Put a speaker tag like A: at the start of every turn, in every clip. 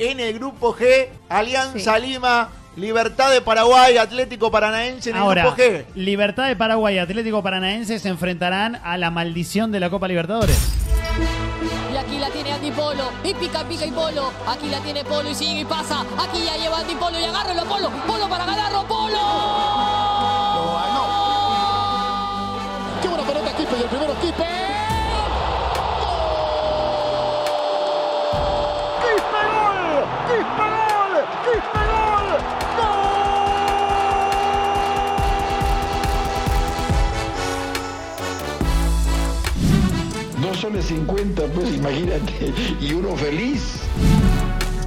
A: en el grupo G, Alianza Lima, Libertad de Paraguay, Atlético Paranaense en el
B: Ahora,
A: grupo G.
B: Libertad de Paraguay y Atlético Paranaense se enfrentarán a la maldición de la Copa Libertadores.
C: Y aquí la tiene Andy Polo. Y pica, pica y Polo. Aquí la tiene Polo y sigue y pasa. Aquí ya lleva Andy Polo y agárralo Polo. Polo para ganarlo. Polo.
D: Qué buena pelota Kipe y el primero Kipe.
E: Soles cincuenta, pues imagínate, y uno feliz.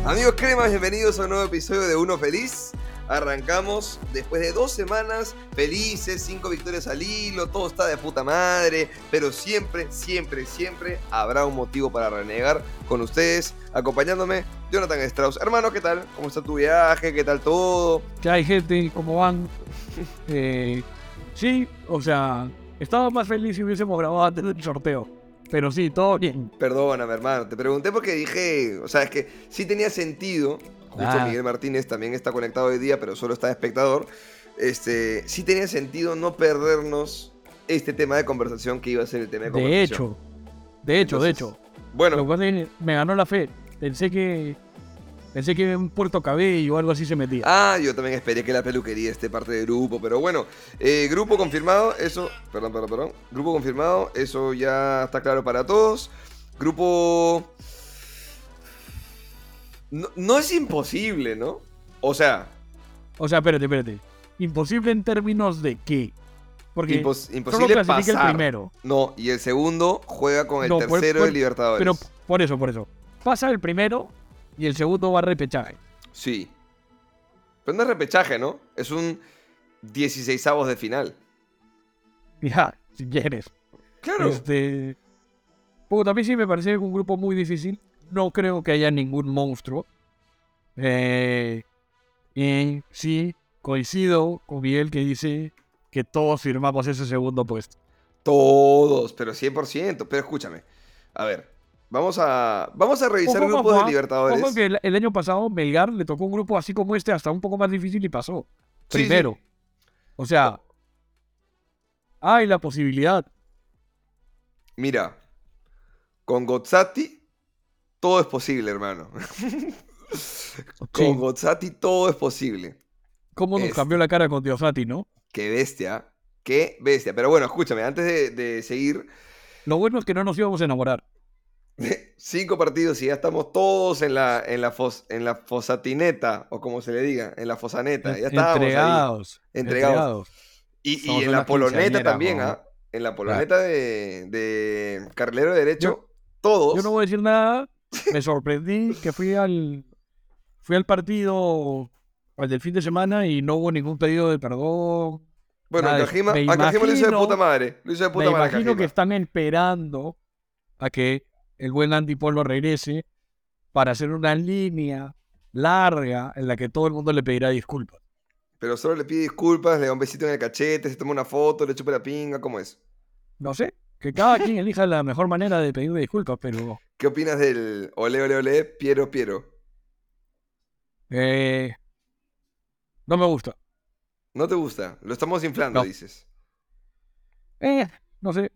F: Amigos cremas, bienvenidos a un nuevo episodio de Uno Feliz. Arrancamos después de dos semanas felices, cinco victorias al hilo, todo está de puta madre, pero siempre, siempre, siempre habrá un motivo para renegar con ustedes, acompañándome, Jonathan Strauss. Hermano, ¿qué tal? ¿Cómo está tu viaje? ¿Qué tal todo?
G: ¿Qué hay, gente? ¿Cómo van? Eh, sí, o sea, estaba más feliz si hubiésemos grabado antes del sorteo. Pero sí, todo bien.
F: Perdóname, hermano, te pregunté porque dije, o sea, es que sí tenía sentido. Justo
G: Ah.
F: Miguel Martínez también está conectado hoy día, pero solo está de espectador. Este, sí tenía sentido no perdernos este tema de conversación que iba a ser el tema de
G: De
F: conversación.
G: hecho, de hecho, de hecho.
F: Bueno,
G: Lo que me ganó la fe. Pensé que. Pensé que en Puerto Cabello o algo así se metía.
F: Ah, yo también esperé que la peluquería esté parte del grupo, pero bueno, eh, grupo confirmado, eso, perdón, perdón, perdón, grupo confirmado, eso ya está claro para todos. Grupo... No, no es imposible, ¿no? O sea,
G: O sea, espérate, espérate. Imposible en términos de qué. Porque
F: impos-
G: solo
F: imposible
G: clasifica
F: pasar.
G: el primero.
F: No, y el segundo juega con el
G: No, por-
F: tercero
G: por-
F: de Libertadores.
G: Pero por eso, por eso. Pasa el primero y el segundo va a repechaje.
F: Sí. Pero no es repechaje, ¿no? Es un 16 avos de final.
G: Ya, si quieres.
F: Claro.
G: Este. Puta, a mí sí me parece un grupo muy difícil. No creo que haya ningún monstruo. Eh, y sí, coincido con Miguel que dice que todos firmamos ese segundo puesto.
F: Todos, pero 100%. Pero escúchame. A ver, vamos a, vamos a revisar
G: Ojo,
F: grupos
G: ojo,
F: de Libertadores.
G: ojo que el, el año pasado Melgar le tocó un grupo así como este, hasta un poco más difícil y pasó.
F: Sí,
G: Primero.
F: sí.
G: O sea, hay la posibilidad.
F: Mira, con Gozzati todo es posible, hermano. con Gozzati todo es posible.
G: ¿Cómo nos
F: Es-
G: cambió la cara con Diosati, no?
F: Qué bestia, qué bestia. Pero bueno, escúchame, antes de, de seguir,
G: Lo bueno es que no nos íbamos a enamorar.
F: cinco partidos y ya estamos todos en la, en la, fos- en la fosatineta, o como se le diga, en la fosaneta. Ya estábamos ahí.
G: entregados,
F: Entregados. Y, y en la poloneta también. ¿ah? En la poloneta de, de Carlero de Derecho,
G: Yo-
F: todos.
G: Yo no voy a decir nada. Me sorprendí que fui al fui al partido al del fin de semana y no hubo ningún pedido de perdón.
F: Bueno, Cajima,
G: me
F: a Cajima lo hizo de puta madre. Lo hizo de puta
G: Me
F: madre.
G: imagino que están esperando a que el buen Andy Polo regrese para hacer una línea larga en la que todo el mundo le pedirá disculpas.
F: Pero solo le pide disculpas, le da un besito en el cachete, se toma una foto, le chupa la pinga, ¿cómo es?
G: No sé, que cada quien elija la mejor manera de pedir disculpas, pero
F: ¿Qué opinas del ole ole ole Piero Piero?
G: eh, no me gusta.
F: ¿No te gusta? Lo estamos inflando,
G: No.
F: dices.
G: Eh, no sé.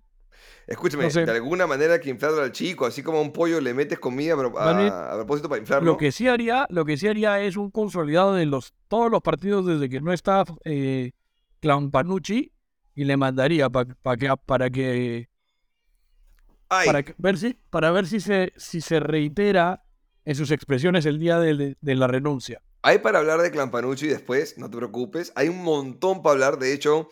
F: Escúchame,
G: No sé.
F: de alguna manera hay que inflarlo al chico, así como a un pollo le metes comida a, a- propósito para inflarlo.
G: Lo que sí haría, lo que sí haría es un consolidado de los todos los partidos desde que no está eh, Clown Panucci y le mandaría pa- pa que, para que
F: Ay,
G: para que- ver si para ver si se si se reitera en sus expresiones el día de, de la renuncia.
F: Hay para hablar de Clampanucci después, no te preocupes. Hay un montón para hablar. De hecho,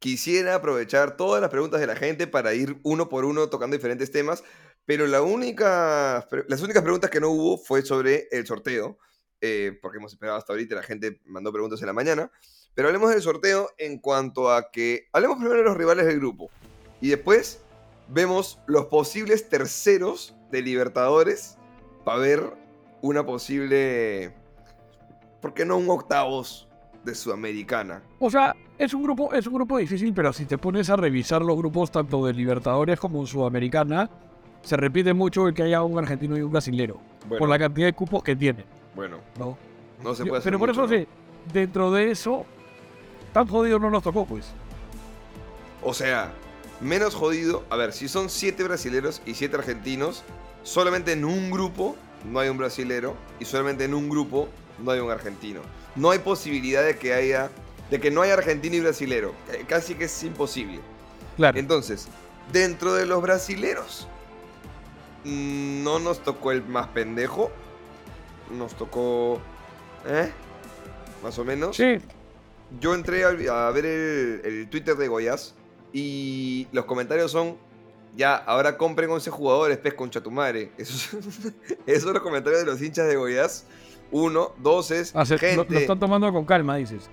F: quisiera aprovechar todas las preguntas de la gente para ir uno por uno tocando diferentes temas. Pero la única, las únicas preguntas que no hubo fue sobre el sorteo. eh, porque hemos esperado hasta ahorita la gente mandó preguntas en la mañana. Pero hablemos del sorteo en cuanto a que... Hablemos primero de los rivales del grupo. Y después vemos los posibles terceros de Libertadores para ver una posible... ¿Por qué no un octavos de Sudamericana?
G: O sea, es un grupo es un grupo difícil, pero si te pones a revisar los grupos tanto de Libertadores como Sudamericana, se repite mucho el que haya un argentino y un brasilero
F: Bueno,
G: por la cantidad de cupos que tienen.
F: Bueno,
G: ¿no?
F: no se puede hacer
G: pero por
F: mucho,
G: eso,
F: ¿no?
G: sí, dentro de eso, tan jodido no nos tocó, pues.
F: O sea, menos jodido. A ver, si son siete brasileros y siete argentinos, solamente en un grupo no hay un brasilero y solamente en un grupo no hay un argentino. No hay posibilidad de que haya, de que no haya argentino y brasilero. Eh, Casi que es imposible.
G: Claro.
F: Entonces, dentro de los brasileros, mm, no nos tocó el más pendejo. Nos tocó, ¿eh? Más o menos.
G: Sí,
F: Yo entré a, a ver el, el Twitter de Goyas y los comentarios son, ya, ahora compren 11 jugadores, pez concha tu madre. Esos, esos son los comentarios de los hinchas de Goyas. Uno, dos es,
G: lo,
F: gente,
G: lo están tomando con calma, dices.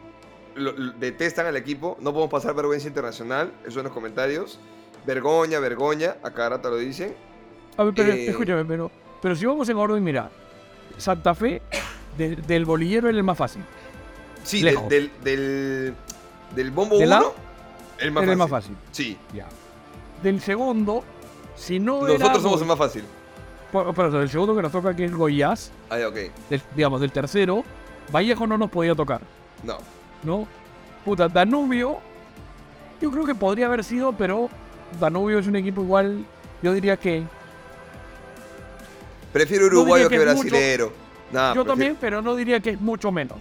F: Lo- lo- detestan al equipo, no podemos pasar vergüenza internacional, esos son los comentarios. Vergoña, vergoña, a cada rato lo dicen.
G: A ver, pero
F: Eh.
G: escúchame, pero, pero si vamos en orden, mira, Santa Fe de- del bolillero era el más fácil.
F: Sí, del, del, del, del bombo
G: ¿De
F: 1,
G: lado?
F: el más fácil.
G: más fácil.
F: Sí,
G: Ya. Del segundo, si no era.
F: nosotros somos el más fácil.
G: por- Por eso, del segundo que nos toca aquí es Goiás,
F: Ah, ok.
G: del- digamos, del tercero, Vallejo no nos podía tocar,
F: No.
G: ¿No? Puta, Danubio, yo creo que podría haber sido, pero Danubio es un equipo igual, yo diría que.
F: Prefiero
G: No
F: uruguayo
G: que
F: que, brasilero. Nah,
G: yo
F: prefiero-
G: también, pero no diría que es mucho menos.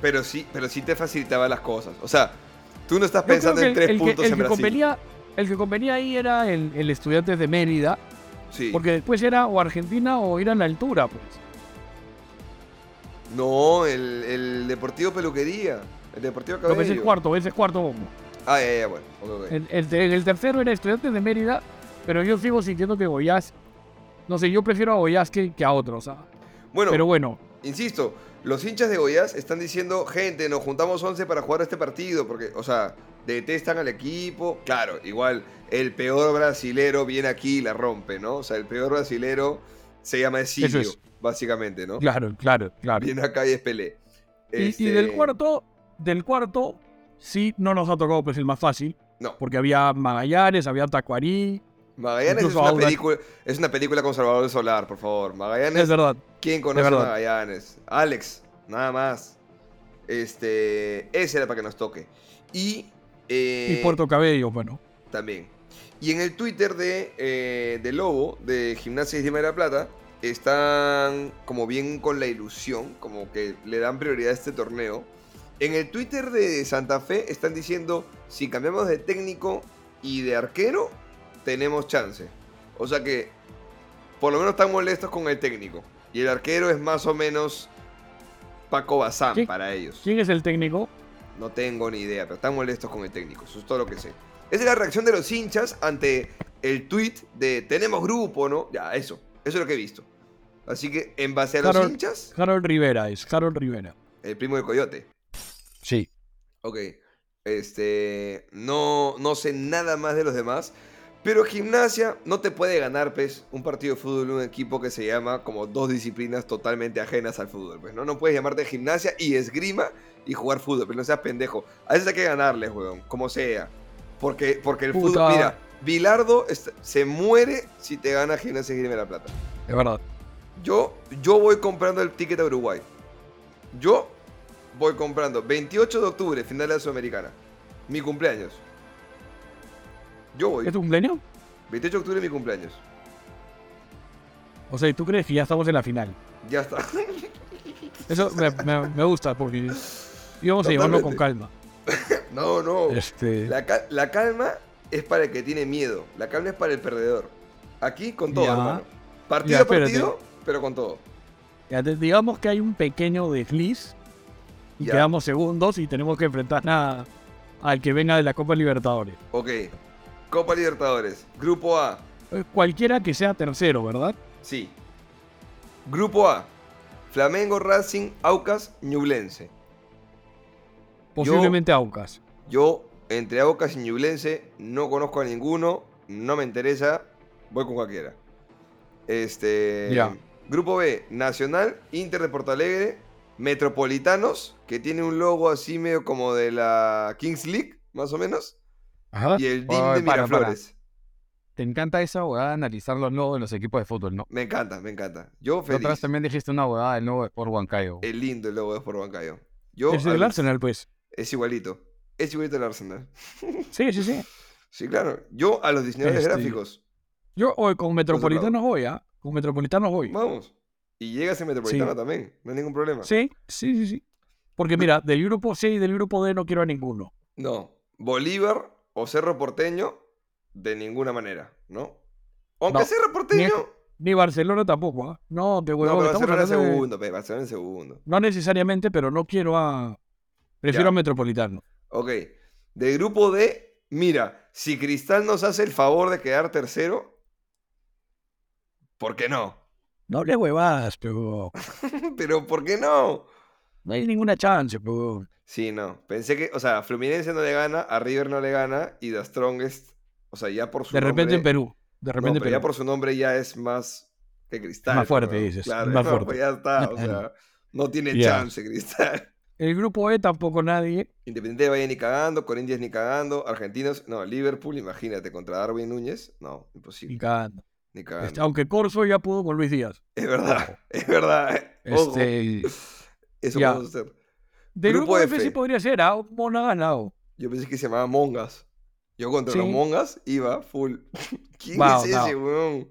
F: Pero sí, pero sí te facilitaba las cosas. O sea, tú no estás pensando en
G: el-
F: tres
G: el que-
F: puntos
G: el
F: en
G: que
F: Brasil.
G: convenía, el que convenía ahí era el, el estudiante de Mérida,
F: Sí.
G: porque después era o Argentina o ir a la altura, pues.
F: No, el, el Deportivo Peluquería. El Deportivo Cabello.
G: ese es cuarto, ese es cuarto bombo.
F: Ah, ya, ya, bueno. ok, ok.
G: El, el el tercero era estudiante de Mérida, pero yo sigo sintiendo que Goiás, no sé, yo prefiero a Goiás que, que a otros. ¿ah?
F: Bueno,
G: Pero bueno,
F: insisto, los hinchas de Goiás están diciendo, gente, nos juntamos 11 para jugar este partido, porque, o sea, detestan al equipo. Claro, igual, el peor brasilero viene aquí y la rompe, ¿no? O sea, el peor brasilero se llama Silvio,
G: es.
F: básicamente, ¿no?
G: claro, claro, claro.
F: Viene acá y es Pelé.
G: Y, y
F: Este,
G: del cuarto, del cuarto, sí no nos ha tocado pues el más fácil,
F: No,
G: porque había Magallanes, había Tacuarí,
F: Magallanes es una, película, es una película con Salvador Solar, por favor. Magallanes
G: es verdad.
F: ¿Quién conoce a. Magallanes? Alex, nada más. Este, ese era para que nos toque. Y, eh,
G: Y Puerto Cabello, bueno.
F: también. Y en el Twitter de, eh, de Lobo, de Gimnasia y de la Plata, están como bien con la ilusión, como que le dan prioridad a este torneo. En el Twitter de Santa Fe están diciendo, si cambiamos de técnico y de arquero, tenemos chance. O sea que, por lo menos están molestos con el técnico. Y el arquero es más o menos Paco Bazán
G: ¿Quién-
F: para ellos.
G: ¿Quién es el técnico?
F: No tengo ni idea, pero están molestos con el técnico. Eso es todo lo que sé. Esa es la reacción de los hinchas ante el tweet de tenemos grupo, ¿no? Ya, eso. Eso es lo que he visto. Así que, en base a los hinchas,
G: Harold Rivera es, Harold Rivera.
F: el primo de Coyote.
G: Sí.
F: Ok. Este. No, no sé nada más de los demás. Pero gimnasia no te puede ganar, pues, un partido de fútbol, un equipo que se llama como dos disciplinas totalmente ajenas al fútbol, pues, ¿no? No puedes llamarte gimnasia y esgrima y jugar fútbol, pero no seas pendejo. A veces hay que ganarles, weón, como sea. Porque, porque el
G: Puta.
F: fútbol, mira, Bilardo se muere si te gana gimnasia y esgrima de la plata.
G: Es verdad.
F: Yo, yo voy comprando el ticket a Uruguay. Yo voy comprando 28 de octubre, final de la Sudamericana. Mi cumpleaños. Yo voy.
G: ¿Es tu cumpleaños?
F: 28 de octubre es mi cumpleaños.
G: O sea, ¿tú crees que ya estamos en la final?
F: Ya está.
G: Eso me, me- me gusta porque íbamos a llevarlo con calma.
F: No, no.
G: Este,
F: La, cal- la calma es para el que tiene miedo. La calma es para el perdedor. Aquí con todo,
G: Ya.
F: hermano. Partido a partido, pero con todo.
G: ya digamos que hay un pequeño desliz y
F: Ya.
G: quedamos segundos y tenemos que enfrentar a- al que venga de la Copa Libertadores.
F: Ok. Copa Libertadores. Grupo A.
G: Eh, Cualquiera que sea tercero, ¿verdad?
F: Sí. Grupo A. Flamengo, Racing, Aucas, Ñublense.
G: Posiblemente Aucas.
F: Yo, entre Aucas y Ñublense, no conozco a ninguno, no me interesa, voy con cualquiera. Este.
G: Ya.
F: Grupo B, Nacional, Inter de Porto Alegre, Metropolitanos, que tiene un logo así medio como de la Kings League, más o menos,
G: Ajá.
F: y el DIM de
G: para, para.
F: Miraflores.
G: te encanta esa huevada analizar los logos de los equipos de fútbol, ¿no?
F: Me encanta, me encanta. Yo feliz.
G: también dijiste una huevada del logo de Sport Huancayo.
F: Es lindo el logo de Sport Bancayo. Yo,
G: Es del
F: al-
G: Arsenal, pues.
F: Es igualito. Es igualito el Arsenal.
G: Sí, sí, sí.
F: Sí, claro. Yo a los diseñadores
G: Este,
F: gráficos.
G: Yo hoy con Metropolitanos voy, ¿ah? Con Metropolitanos voy.
F: Vamos. Y llegas en Metropolitano
G: Sí.
F: también. No hay ningún problema.
G: Sí, sí, sí, sí. Porque mira, del grupo C y del grupo D no quiero a ninguno.
F: No. Bolívar o Cerro Porteño, de ninguna manera, ¿no? Aunque
G: No,
F: Cerro Porteño.
G: Ni Barcelona tampoco, ¿ah? No, te
F: No, pero Barcelona en
G: de-
F: segundo, pe, Barcelona en segundo.
G: No necesariamente, pero no quiero a... Prefiero
F: Ya.
G: a Metropolitano.
F: Ok. Del grupo D, mira, si Cristal nos hace el favor de quedar tercero, ¿por qué no?
G: No le huevadas, pero...
F: Pero ¿por qué no?
G: No hay ninguna chance, pero...
F: Sí, no. Pensé que, o sea, Fluminense no le gana, a River no le gana y The Strongest, o sea, ya por su
G: De repente
F: nombre-
G: en Perú. De
F: No,
G: repente en
F: pero ya
G: Perú.
F: por su nombre ya es más que Cristal.
G: Más fuerte, dices,
F: Claro,
G: más
F: no,
G: fuerte.
F: pues ya está, o sea, no tiene chance Cristal.
G: El grupo E tampoco nadie.
F: Independiente de Valle ni cagando, Corinthians ni cagando, Argentinos, no, Liverpool, imagínate, contra Darwin Núñez, no,
G: Ni
F: imposible,
G: cagando.
F: Ni.
G: Este, aunque Corso ya pudo con Luis Díaz.
F: Es verdad, es verdad. Ojo,
G: Este,
F: eso
G: ya.
F: hacer.
G: del
F: Grupo
G: grupo F.
F: F.
G: sí podría ser, ¿ah? Ganado.
F: Yo pensé que se llamaba Mongas. Yo contra los. Mongas iba full. ¿Quién
G: Wow,
F: es ese, weón?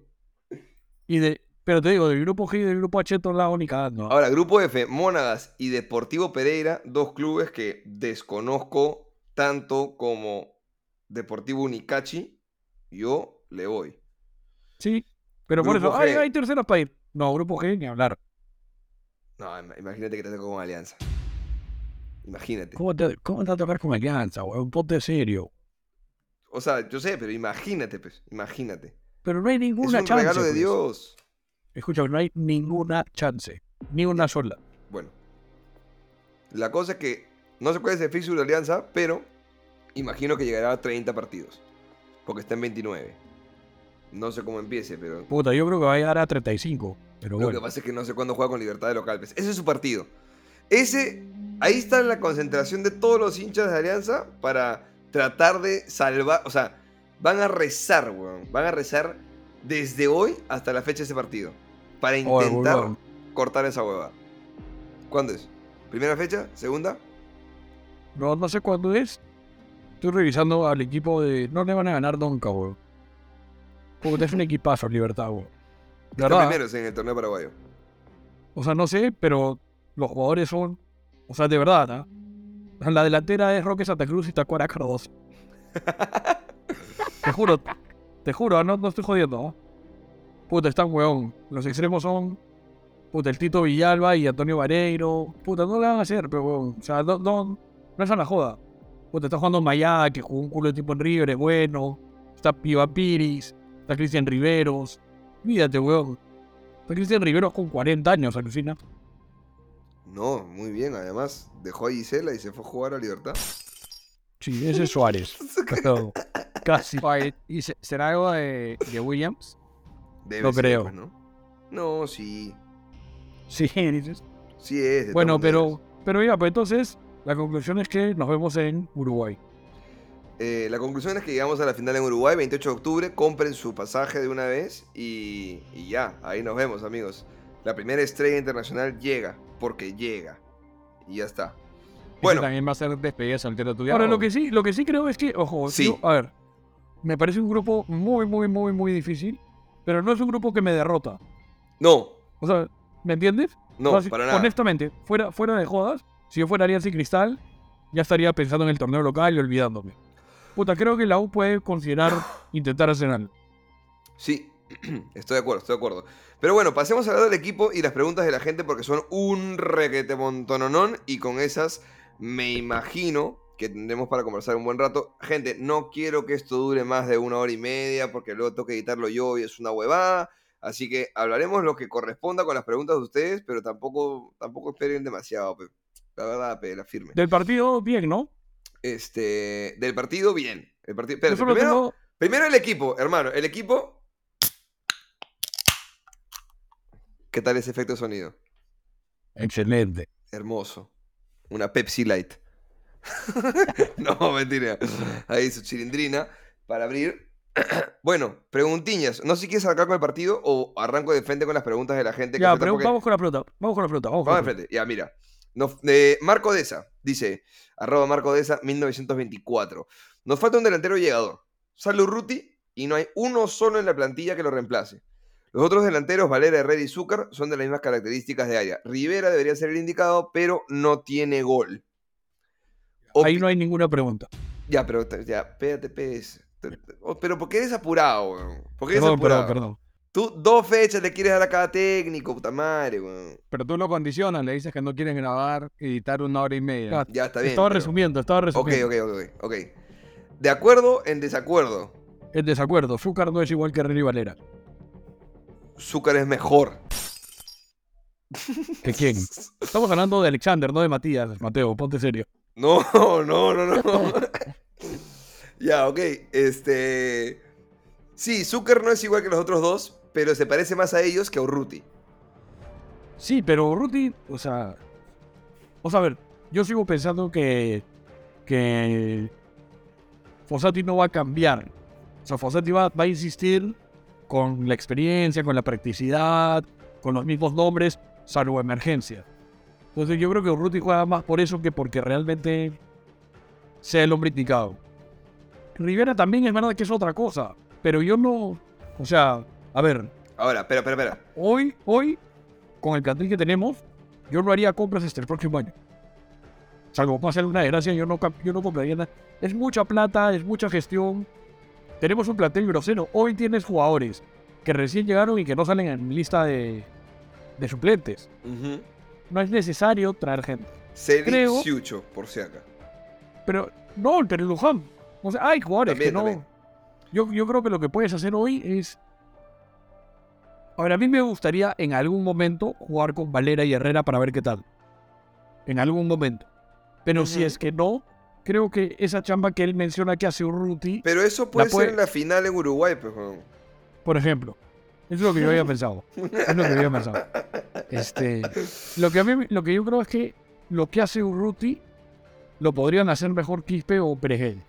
G: Y de, pero te digo, del grupo G y del grupo H, todos lados ni cagando. ¿ah?
F: Ahora, Grupo F, Mónagas y Deportivo Pereira, dos clubes que desconozco tanto como Deportivo Unicachi. Yo le voy.
G: Sí, pero por eso, ay, hay terceros para ir. No, grupo G ni hablar.
F: No, im- imagínate que te toca con Alianza. Imagínate.
G: ¿Cómo te, cómo te va a tocar con Alianza, weón? Ponte serio.
F: O sea, yo sé, pero imagínate, pues. Imagínate.
G: Pero no hay
F: Es
G: ninguna
F: un
G: chance.
F: regalo de
G: pues.
F: Dios.
G: Escucha, no hay ninguna chance. Ni una sola.
F: Bueno. La cosa es que no sé cuál es el fixture de Alianza, pero imagino que llegará a 30 partidos. Porque está en 29. No sé cómo empiece, pero
G: Puta, yo creo que va a llegar a 35. Pero
F: Lo
G: bueno.
F: que pasa es que no sé cuándo juega con Libertad de local. pues. Ese es su partido. Ese, ahí está la concentración de todos los hinchas de Alianza para tratar de salvar. O sea, van a rezar, weón. Van a rezar desde hoy hasta la fecha de ese partido. Para intentar cortar esa hueva. ¿Cuándo es? ¿Primera fecha? ¿Segunda?
G: No, no sé cuándo es. Estoy revisando al equipo de. No le van a ganar nunca, weón. Porque es un equipazo, Libertad, weón. De
F: Está primeros en el torneo paraguayo.
G: O sea, no sé, pero los jugadores son. O sea, de verdad, ¿ah? La delantera es Roque Santa Cruz y Tacuara Cardoso. te juro, te juro, no, no estoy jodiendo, ¿no? Puta, están weón. Los extremos son. Puta, el Tito Villalba y Antonio Vareiro. Puta, no le van a hacer, pero weón. O sea, no, no, no es a la joda. Puta, está jugando Mayá, que jugó un culo de tipo en River, es bueno. Está Piva Piris, está Cristian Riveros. Mírate, weón. Está Cristian Riveros con 40 años, alucina.
F: No, muy bien. Además, dejó a Gisela y se fue a jugar a Libertad.
G: Sí, ese es Suárez. Casi.
H: ¿Y se- será algo de, de Williams?
F: Debe
G: No
F: ser,
G: creo.
F: pues, ¿no? No, sí.
G: Sí, dices.
F: Sí es. de
G: Bueno, pero,
F: maneras.
G: pero ya, pues entonces, la conclusión es que nos vemos en Uruguay.
F: Eh, la conclusión es que llegamos a la final en Uruguay, 28 de octubre. Compren su pasaje de una vez y, y ya, ahí nos vemos, amigos. La primera estrella internacional llega, porque llega. Y ya está.
H: Bueno. También va a ser despedida soltera tuya.
G: Ahora,
H: o-
G: lo que sí, lo que sí creo es que, ojo,
F: Sí.
G: yo- a ver, me parece un grupo muy, muy, muy, muy difícil, pero no es un grupo que me derrota.
F: no,
G: O sea, ¿me entiendes?
F: no,
G: O sea,
F: para nada.
G: Honestamente, fuera, fuera de jodas, si yo fuera Alianza y Cristal, ya estaría pensando en el torneo local y olvidándome. Puta, creo que la U puede considerar intentar hacer algo.
F: Sí, estoy de acuerdo, estoy de acuerdo. Pero bueno, pasemos a hablar del equipo y las preguntas de la gente porque son un requete montononón y con esas me imagino que tendremos para conversar un buen rato. Gente, no quiero que esto dure más de una hora y media porque luego tengo que editarlo yo y es una huevada. Así que hablaremos lo que corresponda con las preguntas de ustedes, pero tampoco, tampoco esperen demasiado, pe. la verdad, pe, la firme.
G: Del partido, bien, ¿no?
F: Este, del partido, bien. El partido, primero,
G: tengo-
F: primero el equipo, hermano. El equipo. ¿Qué tal ese efecto de sonido?
G: Excelente.
F: Hermoso. Una Pepsi Light. no, mentira. Ahí su chilindrina para abrir. Bueno, preguntiñas. No sé si quieres arrancar con el partido o arranco de frente con las preguntas de la gente. que
G: Ya, pero
F: porque-
G: vamos con la pregunta. Vamos con la pregunta. Vamos con
F: Vamos
G: la
F: de frente. Ya, mira. Nos- eh, Marco Deza dice, arroba Marco Deza 1924. Nos falta un delantero llegador. Sale Urruti y no hay uno solo en la plantilla que lo reemplace. Los otros delanteros, Valera, Herrera y Zúcar, son de las mismas características de área. Rivera debería ser el indicado, pero no tiene gol.
G: Ahí no hay ninguna pregunta.
F: Ya, pero ya, espérate, oh, Pero ¿por qué eres apurado? ¿Por qué eres
G: Perdón,
F: apurado?
G: perdón, perdón.
F: Tú dos fechas le quieres dar a cada técnico, puta madre, weón.
H: Pero tú lo condicionas, le dices que no quieren grabar, editar una hora y media.
F: Ya, está bien.
G: estaba
F: pero-
G: resumiendo, estaba
F: Ok,
G: resumiendo.
F: ok, ok, ok. De acuerdo en desacuerdo.
G: En desacuerdo. Zúcar no es igual que René Valera.
F: Zúcar es mejor.
G: ¿Que quién? Estamos hablando de Alexander, no de Matías. Mateo, ponte serio.
F: No, no, no, no. ya, ok. Este. Sí, Zúcar no es igual que los otros dos, pero se parece más a ellos que a Urruti.
G: Sí, pero Ruti, o sea. Sea, a ver, yo sigo pensando que. que. Fossati no va a cambiar. O sea, Fossati va, va a insistir con la experiencia, con la practicidad, con los mismos nombres, salvo emergencia. Entonces yo creo que Urruti juega más por eso que porque realmente sea el hombre indicado. Rivera también es verdad que es otra cosa, pero yo no. O sea, a ver,
F: Ahora, espera, espera, espera.
G: hoy, hoy, con el plantel que tenemos, yo no haría compras hasta el próximo año. Salvo pase alguna desgracia, yo no, yo no compraría nada. Es mucha plata, es mucha gestión. Tenemos un plantel grosero. Hoy tienes jugadores que recién llegaron y que no salen en lista de, de suplentes. No es necesario traer gente. Creo-
F: Siucho, por si acá.
G: Pero no, pero Luján. O sea, hay jugadores
F: También,
G: que no. Yo, yo creo que lo que puedes hacer hoy es. Ahora, a mí me gustaría en algún momento jugar con Valera y Herrera para ver qué tal. En algún momento. Pero si es que no, creo que esa chamba que él menciona que hace Urruti,
F: Pero eso puede
G: puede-
F: ser en la final en Uruguay, pues,
G: por ejemplo, es lo que yo había pensado. Es lo que yo había pensado. Este, lo que a mí, lo que yo creo es que lo que hace Urruti lo podrían hacer mejor Quispe o Perejel.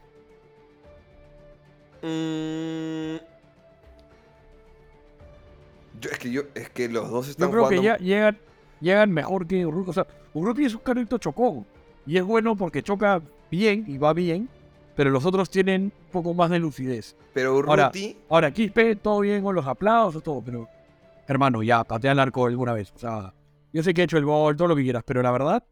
F: Mm. Yo- es que yo, es que los dos están
G: Yo creo
F: jugando.
G: que ya llegan, llegan mejor que Urruti. O sea, Urruti es un carrito chocón. Y es bueno porque choca bien y va bien. Pero los otros tienen un poco más de lucidez.
F: Pero
G: Ahora,
F: Urruti.
G: ahora Quispe, todo bien con los aplausos, todo. Pero, hermano, ya, patea el arco alguna vez. O sea, yo sé que he hecho el gol, todo lo que quieras. Pero la verdad,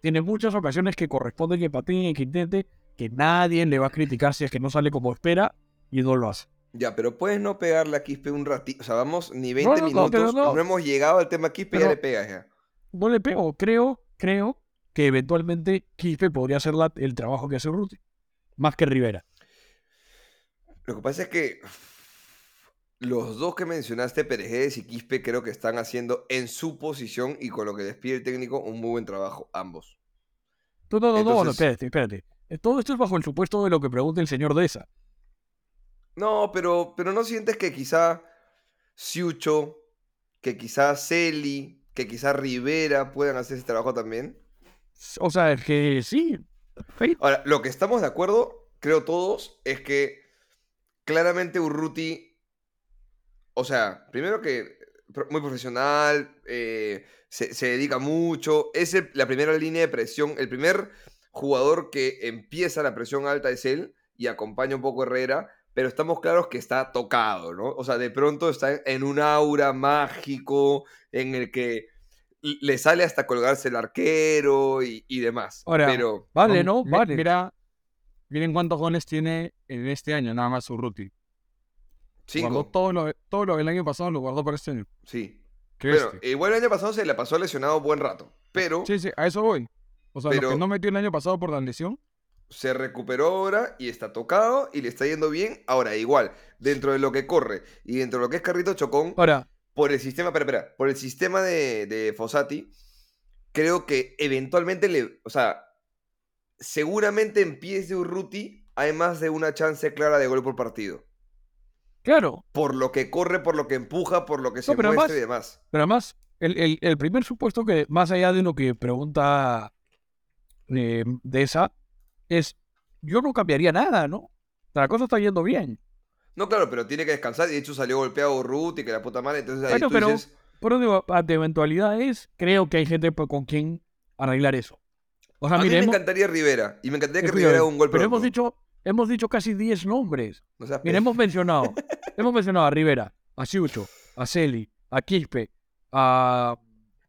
G: tiene muchas ocasiones que corresponde que patee, que intente. Que nadie le va a criticar si es que no sale como espera y no lo hace.
F: Ya, pero puedes no pegarle a Quispe un ratito. O sea, vamos ni 20
G: no, no,
F: minutos. No,
G: no.
F: hemos llegado al tema Quispe y
G: Pero-
F: ya le pegas ya.
G: No le pego. Creo, creo que eventualmente Quispe podría hacer la- el trabajo que hace Urruti. Más que Rivera.
F: Lo que pasa es que los dos que mencionaste, Perejedes y Quispe, creo que están haciendo en su posición y con lo que les pide el técnico un muy buen trabajo, ambos.
G: No, no, no, no, no,
F: Entonces-
G: espérate, espérate. Todo esto es bajo el supuesto de lo que pregunta el señor Deza.
F: No, pero, pero no sientes que quizá Siucho, que quizá Celi, que quizá Rivera puedan hacer ese trabajo también.
G: O sea, es que sí.
F: Ahora, lo que estamos de acuerdo, creo todos, es que claramente Urruti, o sea, primero que muy profesional, eh, se, se dedica mucho, es el- la primera línea de presión, el primer jugador que empieza la presión alta es él y acompaña un poco a Herrera, pero estamos claros que está tocado, ¿no? O sea, de pronto está en un aura mágico en el que le sale hasta colgarse el arquero y, y demás.
G: Ahora,
F: pero
G: Vale, ¿no? Vale.
H: Mira, miren cuántos goles tiene en este año, nada más Urruti. Guardó
F: cinco.
H: todo lo, todo lo del año pasado, lo guardó para este año.
F: Sí.
H: Bestia.
F: igual el año pasado se le pasó lesionado buen rato, pero
H: Sí, sí, a eso voy. O sea,
F: Pero-
H: los que no metió el año pasado por la lesión,
F: se recuperó ahora y está tocado y le está yendo bien. Ahora, igual, dentro de lo que corre y dentro de lo que es Carrito Chocón,
G: Ahora,
F: por el sistema, espera, espera, por el sistema de, de Fossati, creo que eventualmente le, o sea, seguramente en pies de Urruti hay más de una chance clara de gol por partido.
G: claro.
F: Por lo que corre, por lo que empuja, por lo que se
G: pero
F: muestra
G: además-
F: y demás.
G: Pero además, el, el- el primer supuesto que, más allá de lo que pregunta eh, Deza, es: yo no cambiaría nada, ¿no? O sea, La cosa está yendo bien.
F: No, claro, pero tiene que descansar. Y de hecho salió golpeado Ruth y que la puta madre. Entonces ahí
G: Bueno,
F: tú
G: pero
F: dices,
G: por digo, ante eventualidades, creo que hay gente con quien arreglar eso. O sea,
F: a mí me encantaría Rivera. Y me encantaría que Rivera haga un gol
G: pero
F: pronto.
G: hemos dicho, hemos dicho casi 10 nombres.
F: No seas
G: Mira, hemos mencionado, hemos mencionado a Rivera, a Siucho, a Celi, a Quispe, a,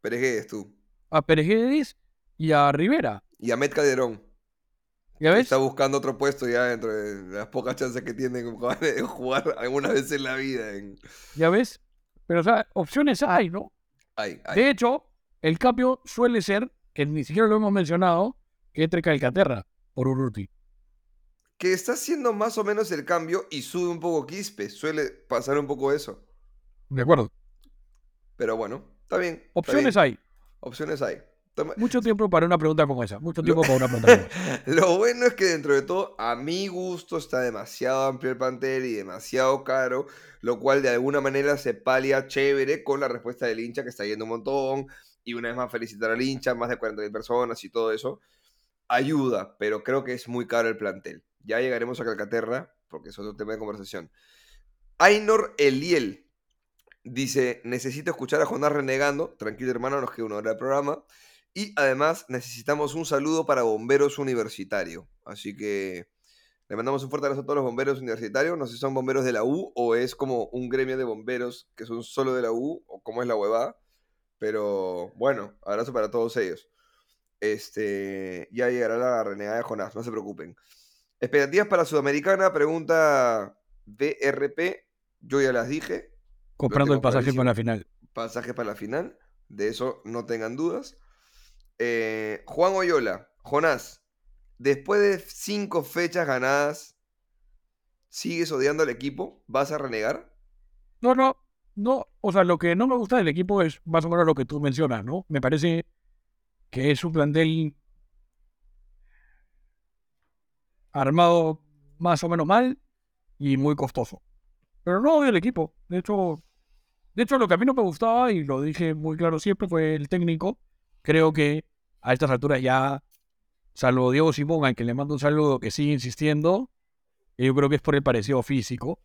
F: Peregués, tú.
G: a Peregués y a Rivera.
F: Y a Met Calderón.
G: ¿Ya
F: que
G: ves?
F: Está buscando otro puesto ya dentro de las pocas chances que tiene de jugar alguna vez en la vida. En...
G: ¿Ya ves? Pero, o sea, opciones hay, ¿no?
F: Ay, ay.
G: De hecho, el cambio suele ser, que ni siquiera lo hemos mencionado, que entre Calcaterra por Urruti.
F: Que está haciendo más o menos el cambio y sube un poco Quispe. Suele pasar un poco eso.
G: De acuerdo.
F: Pero bueno, está bien. está
G: Opciones
F: bien.
G: hay.
F: Opciones hay. Toma-
G: Mucho tiempo para una pregunta como esa. Mucho tiempo para una pregunta como esa.
F: Lo bueno es que dentro de todo, a mi gusto, está demasiado amplio el plantel y demasiado caro, lo cual de alguna manera se palia chévere con la respuesta del hincha que está yendo un montón. Y una vez más felicitar al hincha, más de 40.000 personas y todo eso. Ayuda, pero creo que es muy caro el plantel. Ya llegaremos a Calcaterra, porque es otro tema de conversación. Ainor Eliel dice, necesito escuchar a Jonás renegando. Tranquilo hermano, nos queda una hora de programa. Y además necesitamos un saludo para Bomberos Universitario. Así que le mandamos un fuerte abrazo a todos los bomberos universitarios. No sé si son bomberos de la U o es como un gremio de bomberos que son solo de la U o cómo es la huevada. Pero bueno, abrazo para todos ellos. Este, ya llegará la renegada de Jonás, no se preocupen. Expectativas para Sudamericana, pregunta BRP. Yo ya las dije.
G: Comprando el pasaje
F: clarísimo.
G: para la final.
F: Pasaje para la final. De eso no tengan dudas. Eh, Juan Oyola, Jonás, después de cinco fechas ganadas, ¿sigues odiando al equipo? ¿Vas a renegar?
G: No, no, no. O sea, lo que no me gusta del equipo es más o menos lo que tú mencionas, ¿no? Me parece que es un plantel armado más o menos mal y muy costoso. Pero no odio el equipo. De hecho, de hecho, lo que a mí no me gustaba, y lo dije muy claro siempre, fue el técnico. Creo que a estas alturas ya, salvo Diego Simón, al que le mando un saludo, que sigue insistiendo, yo creo que es por el parecido físico.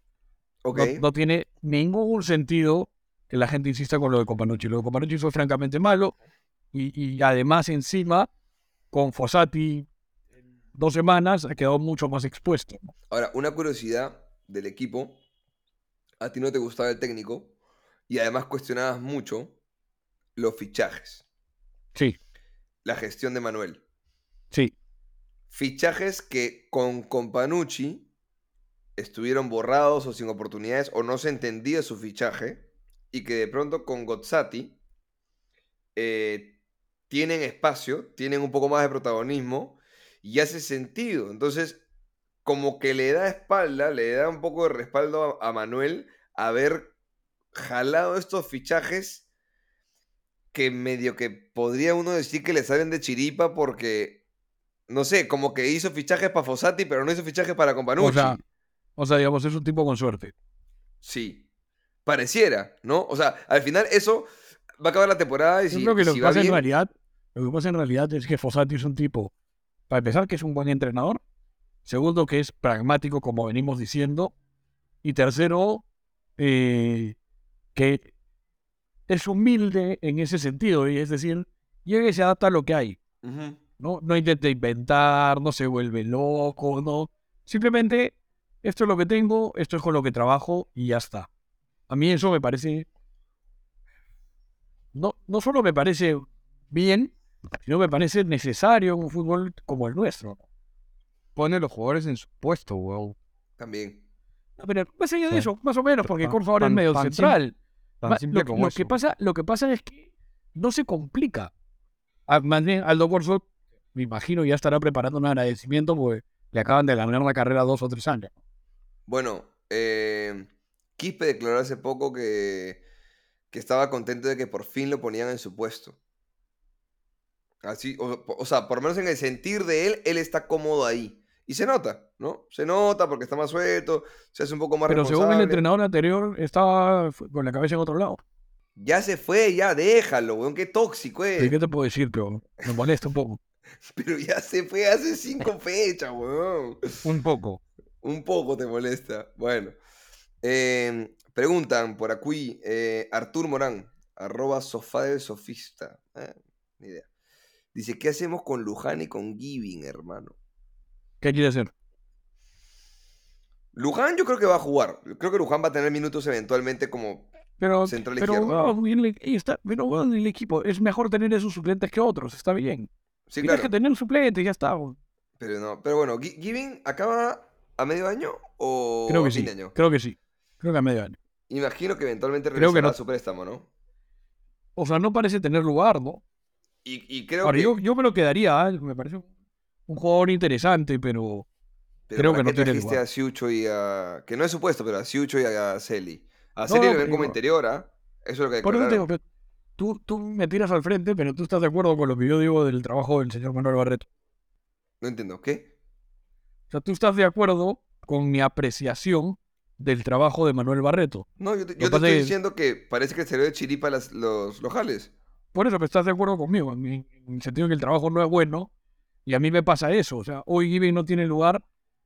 F: Ok.
G: No, no tiene ningún sentido que la gente insista con lo de Companucci. Lo de Companucci fue francamente malo. Y, y además, encima, con Fossati dos semanas, ha quedado mucho más expuesto.
F: Ahora, una curiosidad del equipo. A ti no te gustaba el técnico y además cuestionabas mucho los fichajes,
G: Sí,
F: la gestión de Manuel.
G: sí.
F: Fichajes que con Companucci estuvieron borrados o sin oportunidades o no se entendía su fichaje y que de pronto con Gozzati eh, tienen espacio, tienen un poco más de protagonismo y hace sentido. Entonces, como que le da espalda, le da un poco de respaldo a, a Manuel haber jalado estos fichajes que medio que podría uno decir que le salen de chiripa porque, no sé, como que hizo fichajes para Fossati, pero no hizo fichajes para Companucci.
G: O sea, o sea, digamos, es un tipo con suerte.
F: Sí. Pareciera, ¿no? O sea, al final eso va a acabar la temporada y
G: Yo
F: si,
G: creo que lo
F: si
G: que pasa en realidad, lo que pasa en realidad es que Fossati es un tipo, para empezar, que es un buen entrenador. Segundo, que es pragmático, como venimos diciendo. Y tercero, eh, que es humilde en ese sentido. Y es decir, llega y se adapta a lo que hay. ¿no? No intenta inventar, no se vuelve loco, no. Simplemente, esto es lo que tengo, esto es con lo que trabajo y ya está. A mí eso me parece. No, no solo me parece bien, sino me parece necesario en un fútbol como el nuestro.
H: Pone a los jugadores en su puesto, weón.
F: También.
G: No, Pero más allá de
H: Sí.
G: eso, más o menos, porque Corfa ahora es medio central.
H: Tan
G: Ma-
H: simple
G: lo,
H: como
G: lo que pasa, lo que pasa es que no se complica. Ah, Más bien, Aldo Corso, me imagino, ya estará preparando un agradecimiento porque le acaban de ganar la carrera dos o tres años.
F: Bueno, eh, Quispe declaró hace poco que, que estaba contento de que por fin lo ponían en su puesto. Así, o, o sea, por lo menos en el sentir de él, él está cómodo ahí. Y se nota, ¿no? Se nota porque está más suelto, se hace un poco más
G: Pero según el entrenador anterior, estaba con la cabeza en otro lado.
F: Ya se fue, ya déjalo, weón, qué tóxico es.
G: ¿Y ¿Qué te puedo decir? Pero me molesta un poco.
F: Pero ya se fue hace cinco fechas, weón.
H: Un poco.
F: Un poco te molesta. Bueno. Eh, preguntan por aquí, eh, Artur Morán, arroba sofá del sofista. Eh, ni idea. Dice, ¿qué hacemos con Luján y con Giving, hermano?
G: ¿Qué quiere hacer?
F: Luján yo creo que va a jugar. Creo que Luján va a tener minutos eventualmente como
G: Pero,
F: central
G: pero,
F: izquierdo.
G: el- está, pero bueno, en el equipo es mejor tener esos suplentes que otros, está bien.
F: Sí,
G: Tienes
F: claro.
G: que tener un suplente y ya está.
F: Pero no, pero bueno, Gi- Giving acaba a medio año o
G: Creo que
F: a fin
G: sí,
F: de año.
G: creo que sí. Creo que a medio año.
F: Imagino que eventualmente regresará
G: no.
F: a su préstamo, ¿no?
G: O sea, no parece tener lugar, ¿no?
F: Y, y creo
G: Ahora,
F: que.
G: yo, yo me lo quedaría, ¿eh? me parece un, jugador interesante, pero
F: pero
G: creo
F: ¿para
G: que no tiene lugar.
F: a Siucho y a. Que no es supuesto, pero a Siucho y a Celi. A
G: No,
F: Celi
G: no,
F: lo ven como
G: no.
F: interior, ¿ah? Eso es lo que
G: te pero tú, tú me tiras al frente, pero tú estás de acuerdo con lo que yo digo del trabajo del señor Manuel Barreto.
F: No entiendo, ¿qué?
G: O sea, tú estás de acuerdo con mi apreciación del trabajo de Manuel Barreto.
F: No, yo te, yo estoy
G: es-
F: diciendo que parece que se le dio chiripa las- los lojales.
G: Por eso, pero estás de acuerdo conmigo, en, en el sentido de que el trabajo no es bueno, y a mí me pasa eso. O sea, hoy Giving no tiene lugar,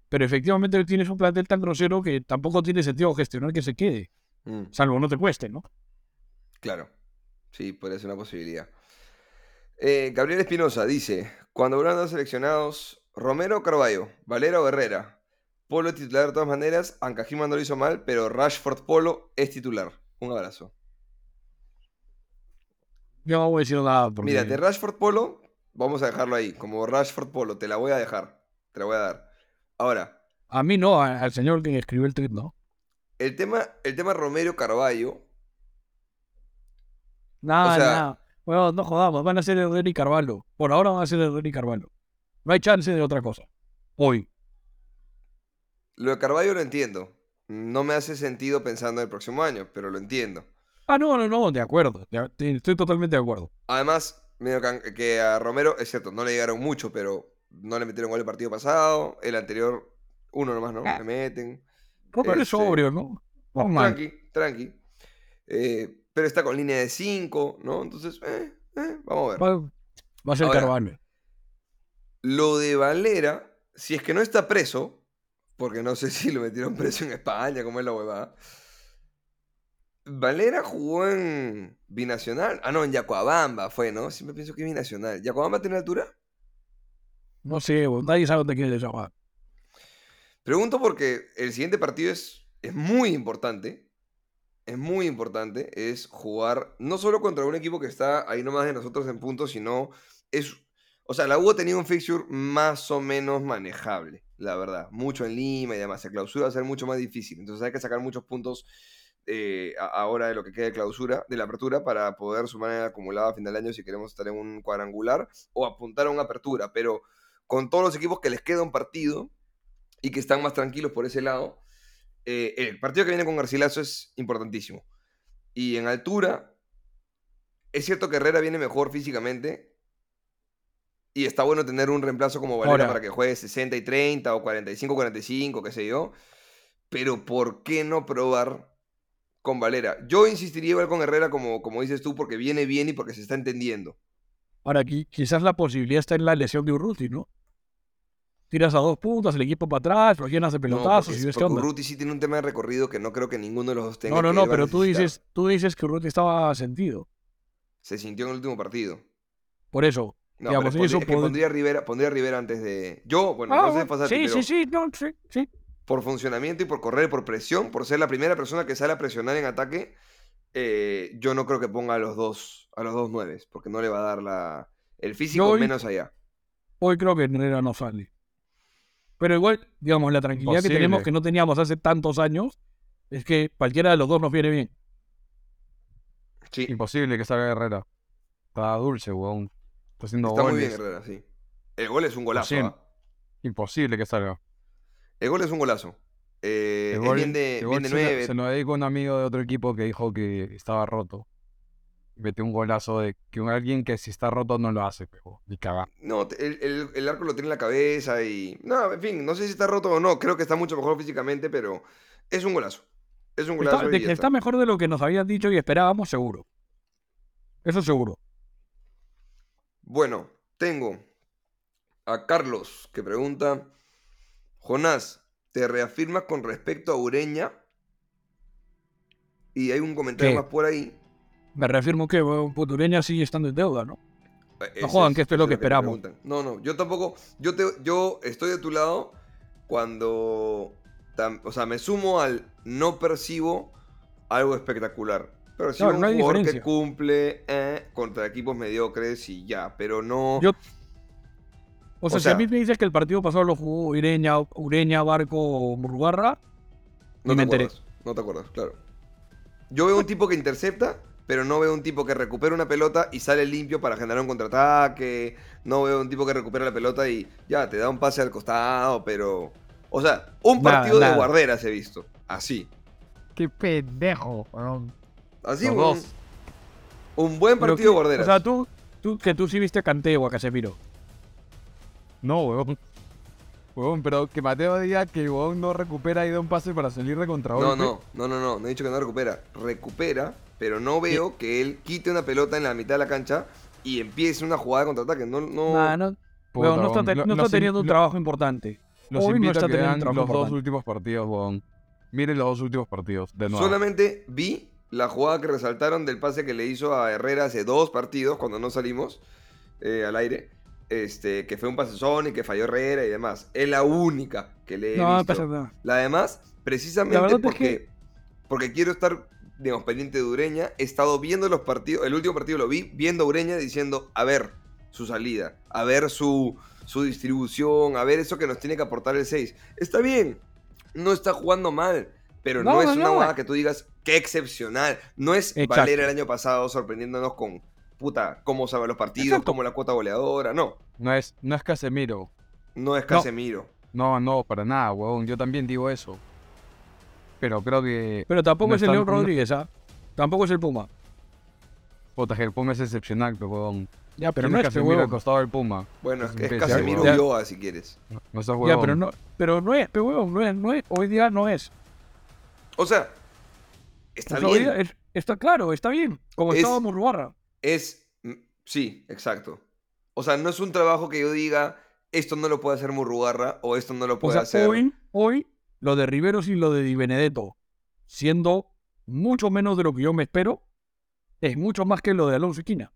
G: pero efectivamente tienes un plantel tan grosero que tampoco tiene sentido gestionar que se quede,
F: Mm,
G: salvo no te cueste, ¿no?
F: claro. Sí, podría ser una posibilidad. Eh, Gabriel Espinosa dice: Cuando habrán dos seleccionados, Romero o Carballo, Valera o Herrera. Polo es titular de todas maneras, Ancajima no lo hizo mal, pero Rashford Polo es titular. Un abrazo.
G: Yo no voy a decir nada porque...
F: Mira, de Rashford Polo, vamos a dejarlo ahí, como Rashford Polo, te la voy a dejar, te la voy a dar. Ahora,
G: A mí no, al señor que escribió el tweet, ¿no?
F: el tema, el tema Romero Carballo,
G: Nada,
F: O sea-
G: nada. Bueno, no jodamos, van a ser Herrera y Carvalho. Por ahora van a ser Herrera y Carvalho. No hay chance de otra cosa. Hoy.
F: lo de Carballo lo entiendo. No me hace sentido pensando en el próximo año, pero lo entiendo.
G: Ah, no, no, no, de acuerdo. de- de- estoy totalmente de acuerdo.
F: Además, medio can- que a Romero, es cierto, no le llegaron mucho, pero no le metieron gol el partido pasado. El anterior, uno nomás, ¿no?
G: Ah.
F: Le meten.
G: Es
F: Este,
G: sobrio, ¿no? Normal.
F: Tranqui, tranqui. Eh, pero está con línea de 5, ¿no? Entonces, eh, eh, vamos a ver.
G: Va, va a ser Carvalho.
F: Lo de Valera, si es que no está preso, porque no sé si lo metieron preso en España, como es la huevada. Valera jugó en Binacional. Ah, no, en Yacuabamba fue, ¿no? Siempre pienso que es Binacional. ¿Yacuabamba tiene altura?
G: No sé, nadie sabe dónde quiere llamar.
F: Pregunto porque el siguiente partido es, es muy importante. Es muy importante. Es jugar no solo contra un equipo que está ahí nomás de nosotros en puntos, sino es. O sea, la U ha tenido un fixture más o menos manejable, la verdad. Mucho en Lima y demás. La clausura va a ser mucho más difícil. Entonces hay que sacar muchos puntos eh, ahora de lo que queda de clausura, de la apertura, para poder sumar en el acumulado a final de año si queremos estar en un cuadrangular o apuntar a una apertura. Pero con todos los equipos que les queda un partido, y que están más tranquilos por ese lado. eh, el partido que viene con Garcilaso es importantísimo. Y en altura, es cierto que Herrera viene mejor físicamente. Y está bueno tener un reemplazo como Valera
G: Ahora-
F: para que juegue 60 y 30 o 45 45, qué sé yo. Pero ¿por qué no probar con Valera? Yo insistiría igual con Herrera como, como dices tú, porque viene bien y porque se está entendiendo.
G: Ahora, aquí quizás la posibilidad está en la lesión de Urruti, ¿no? Tiras a dos puntas, el equipo para atrás, lo llenas de
F: No,
G: pelotazos
F: porque,
G: y ves qué
F: porque
G: onda.
F: Urruti sí tiene un tema de recorrido que no creo que ninguno de los dos tenga.
G: No, no, no, pero tú dices, tú dices que Urruti estaba sentido.
F: Se sintió en el último partido.
G: Por eso.
F: No,
G: digamos,
F: pero
G: eso
F: pondría, es que
G: pod-
F: pondría a Rivera, pondría Rivera antes de. Yo, bueno,
G: Ah,
F: no sé pasarte,
G: sí,
F: pero
G: sí, sí, no, sí, sí.
F: Por funcionamiento y por correr, por presión, por ser la primera persona que sale a presionar en ataque, eh, yo no creo que ponga a los dos, a los dos nueves, porque no le va a dar la, el físico
G: hoy-
F: menos allá.
G: Hoy creo que Herrera no sale. Pero igual, digamos, la tranquilidad que tenemos
H: Imposible.
G: que no teníamos hace tantos años es que cualquiera de los dos nos viene bien.
F: Sí,
H: Imposible que salga Herrera. Está dulce, weón. Está haciendo
F: está muy bien Herrera, sí. El gol es un golazo.
H: Cien.
F: ¿ah?
H: Imposible que salga.
F: El gol es un golazo. Eh,
H: El
F: es
H: gol-
F: bien de,
H: el
F: bien
H: gol
F: de
H: se, lo-
F: nueve.
H: se lo dedico a un amigo de otro equipo que dijo que estaba roto. Metió un golazo de que un alguien que si está roto no lo hace, pero ni caga.
F: No, el, el- el arco lo tiene en la cabeza y. No, en fin, no sé si está roto o no. Creo que está mucho mejor físicamente, pero es un golazo. Es un golazo.
G: De
F: está.
G: está mejor de lo que nos habían dicho y esperábamos, seguro. Eso seguro.
F: Bueno, tengo a Carlos que pregunta: Jonás, ¿te reafirmas con respecto a Ureña? Y hay un comentario
G: ¿Qué?
F: más por ahí.
G: Me reafirmo que weón, puto, Ureña sigue estando en deuda, ¿no?
F: Eh,
G: No que esto es lo que
F: me
G: esperamos.
F: No, no, yo tampoco. Yo, te, yo estoy de tu lado cuando. tam- o sea, me sumo al no percibo algo espectacular. Percibo
G: Claro,
F: un
G: no
F: jugador que cumple eh, contra equipos mediocres y ya, pero no.
G: Yo- O sea,
F: O
G: si a mí me dices que el partido pasado lo jugó Ureña, Ureña Barco, Murrugarra,
F: no
G: ni me
F: te
G: enteré.
F: No te acuerdas, claro. Yo veo un tipo que intercepta, pero no veo un tipo que recupera una pelota y sale limpio para generar un contraataque. No veo un tipo que recupera la pelota y ya te da un pase al costado, pero. O sea, un
G: Nada,
F: partido de guarderas he visto. Así.
H: Qué pendejo, weón.
F: Así,
H: Los
F: un,
H: dos.
F: un buen partido de
G: que-
F: guarderas.
G: O sea, tú, tú, que tú sí viste a Canteo, a Casemiro.
H: No, weón. Weón, pero que Mateo diga que weón no recupera y da un pase para salir de
F: no,
H: contragolpe.
F: no, no, no, no. No he dicho que no recupera. Recupera, pero no veo que él quite una pelota en la mitad de la cancha y empiece una jugada de contraataque. No, no.
G: Nah, no,
H: Puta,
G: weón, no está,
H: weón.
G: te-
H: Lo-
G: no está
H: los
G: teniendo un trabajo importante.
H: Los
G: Hoy no está
H: a que
G: teniendo
H: vean
G: un
H: los dos últimos partidos, weón. Miren los dos últimos partidos, de nuevo.
F: Solamente vi la jugada que resaltaron del pase que le hizo a Herrera hace dos partidos cuando no salimos eh, al aire. Este, que fue un pasezón y que falló Herrera y demás. Es la única que le he
G: No,
F: visto.
G: pasa nada.
F: La demás,
G: La
F: precisamente
G: es
F: porque,
G: que-
F: porque quiero estar, digamos, pendiente de Ureña. He estado viendo los partidos, el último partido lo vi, viendo a Ureña diciendo, a ver su salida, a ver su, su distribución, a ver eso que nos tiene que aportar el 6. Está bien, no está jugando mal, pero no,
G: No,
F: es
G: no,
F: una jugada que tú digas, qué excepcional. No es
G: Exacto.
F: Valera el año pasado sorprendiéndonos con, puta, cómo sabe los partidos,
G: Exacto.
F: cómo la cuota goleadora. No,
H: No es, no es Casemiro.
F: no es. Casemiro.
H: No, no, para nada, weón. Yo también digo eso. Pero creo que.
G: Pero tampoco
H: No
G: es el León Rodríguez, ¿ah? Tampoco es el Puma.
H: Puta, que el Puma es excepcional, pero weón.
G: Ya, pero
H: ¿Quién
G: no
H: es Casemiro al
G: huevón.
H: costado del Puma?
F: Bueno, es,
H: Es
F: es
H: un
F: Casemiro Ulloa, si quieres.
H: No estás
G: Ya,
H: huevón.
G: pero no, pero no es, pero huevón, no es, no es, hoy día no es.
F: O sea, está
G: O sea, hoy
F: bien.
G: día es- está claro, está bien. Como
F: Es-
G: estaba Murrugarra.
F: Es. mm, Sí, exacto. O sea, no es un trabajo que yo diga, esto no lo puede hacer Murrugarra o esto no lo
G: O
F: puede
G: sea,
F: hacer.
G: hoy, hoy, lo de Riveros y lo de Di Benedetto, siendo mucho menos de lo que yo me espero, es mucho más que lo de Alonso Esquina.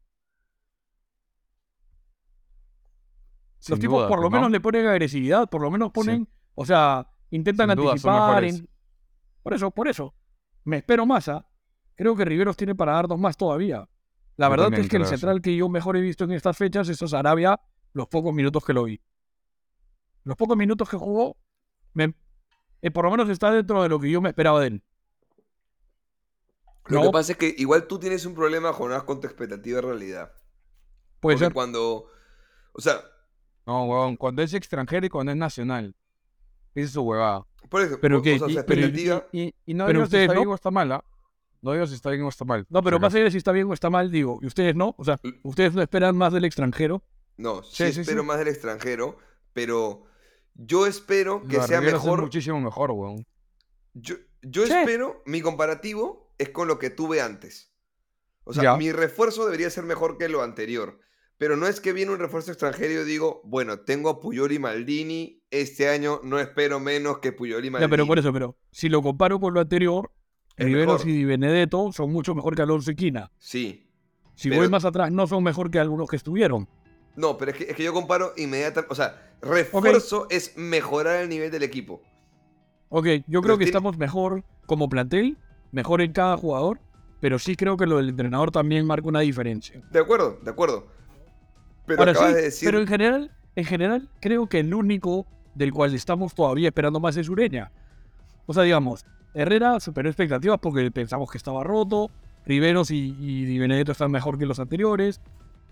H: Sin
G: Los tipos
H: duda,
G: por lo
H: ¿no?
G: menos le ponen agresividad, por lo menos ponen, o sea, intentan
H: Sin
G: anticipar. en- Por eso, por eso. Me espero más, ¿ah? Creo que Riveros tiene para darnos más todavía. La verdad es que el central que yo mejor he visto en estas fechas es Sarabia, los pocos minutos que lo vi. Los pocos minutos que jugó, me- eh, por lo menos está dentro de lo que yo me esperaba de él.
F: Lo
G: No.
F: que pasa es que igual tú tienes un problema, Jonás, con tu expectativa de realidad.
G: Puede
F: Porque
G: ser.
F: cuando. O sea,
H: No, weón. Cuando es extranjero y cuando es nacional. Esa es su huevada.
F: por eso,
G: Pero que-
F: o sea,
G: y-
F: su
G: pero y-
F: expectativa.
H: Y, y no
G: Pero
H: está
G: no.
H: está mala. No digo si está bien o está mal.
G: No, pero más allá de si está bien o está mal, digo, y ustedes no, o sea, ustedes no esperan más del extranjero.
F: No, sí,
H: Sí, sí,
F: espero
H: sí.
F: más del extranjero, pero yo espero que sea mejor.
H: muchísimo mejor, weón.
F: Yo, yo
G: Sí.
F: espero, mi comparativo es con lo que tuve antes. O sea,
G: Ya.
F: mi refuerzo debería ser mejor que lo anterior. Pero no es que viene un refuerzo extranjero y yo digo, bueno, tengo a Puyol y Maldini, este año no espero menos que Puyol y
G: Ya,
F: Maldini.
G: pero por eso, pero si lo comparo con lo anterior,
F: Es
G: Riveros
F: mejor.
G: y Benedetto son mucho mejor que Alonso y Quina.
F: Sí.
G: Si
F: Pero-
G: voy más atrás, no son mejor que algunos que estuvieron.
F: No, pero es que, es que yo comparo inmediatamente. O sea, refuerzo es mejorar el nivel del equipo.
G: Ok, yo
F: Pero
G: creo que
F: tiene-
G: estamos mejor como plantel, mejor en cada jugador, pero sí creo que lo del entrenador también marca una diferencia.
F: De acuerdo, de acuerdo. Pero
G: Ahora
F: acabas
G: sí,
F: de decir.
G: pero en general, en general, creo que el único del cual estamos todavía esperando más es Ureña. O sea, digamos, Herrera superó expectativas porque pensamos que estaba roto, Riveros y, y Benedetto están mejor que los anteriores.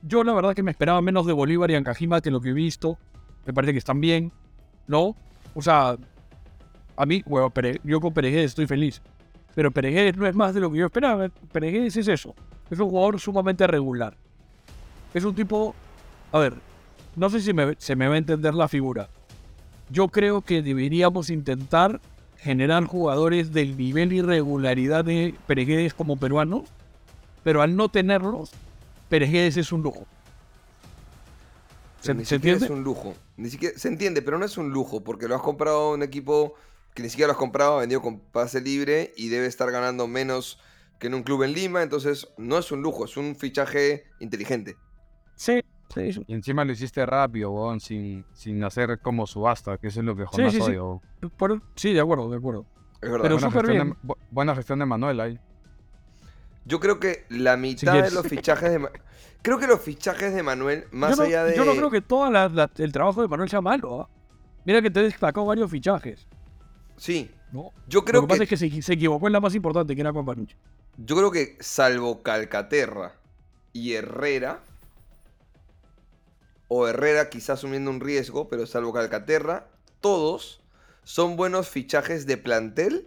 G: Yo la verdad que me esperaba menos de Bolívar y Ancajima que lo que he visto. Me parece que están bien, ¿no? O sea, a mí, bueno, yo con Peregués estoy feliz. Pero Peregués no es más de lo que yo esperaba. Peregués es eso. Es un jugador sumamente regular. Es un tipo... A ver, no sé si se me va a entender la figura. Yo creo que deberíamos intentar generar jugadores del nivel y regularidad de Peregués como peruanos. Pero al no tenerlos, Peregués es un lujo. ¿Se, se entiende?
F: es un lujo. Ni siquiera, se entiende, pero no es un lujo, porque lo has comprado a un equipo que ni siquiera lo has comprado, ha vendido con pase libre y debe estar ganando menos que en un club en Lima, entonces no es un lujo, es un fichaje inteligente.
G: Sí, sí, sí.
H: Y encima lo hiciste rápido, weón, sin, sin hacer como subasta, que eso es lo que
G: Sí,
H: Jonás
G: sí, sí. Por- de acuerdo, de acuerdo.
F: Es verdad.
G: Pero
H: Buena
G: súper
H: gestión,
G: bien.
H: de, bu- buena gestión de Manuel ahí.
F: Yo creo que la mitad de los fichajes de creo que los fichajes de Manuel, más
G: no,
F: allá de
G: yo no creo que todo el trabajo de Manuel sea malo. ¿ah? Mira que te he destacado varios fichajes.
F: sí,
G: ¿no?
F: yo creo
G: Lo que, pasa es que se, se equivocó en la más importante, que era con Panucci.
F: yo creo que salvo Calcaterra y Herrera o Herrera quizás asumiendo un riesgo, pero salvo Calcaterra, todos son buenos fichajes de plantel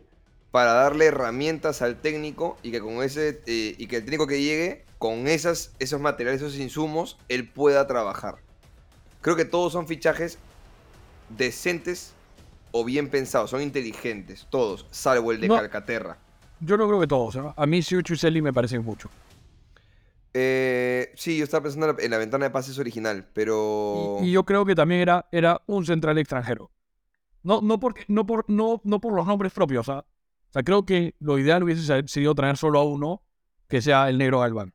F: para darle herramientas al técnico y que con ese eh, y que el técnico que llegue con esas esos materiales, esos insumos, él pueda trabajar. Creo que todos son fichajes decentes o bien pensados, son inteligentes, todos, salvo el de
G: No.
F: Calcaterra.
G: Yo no creo que todos. ¿ah? A mí Siuchu y me parecen mucho.
F: Eh, sí, yo estaba pensando en la, en la ventana de pases original, pero...
G: Y, y yo creo que también era, era un central extranjero. No, no, porque, no, por, no, no por los nombres propios. ¿ah? O sea, creo que lo ideal hubiese sido traer solo a uno, que sea el negro Galván.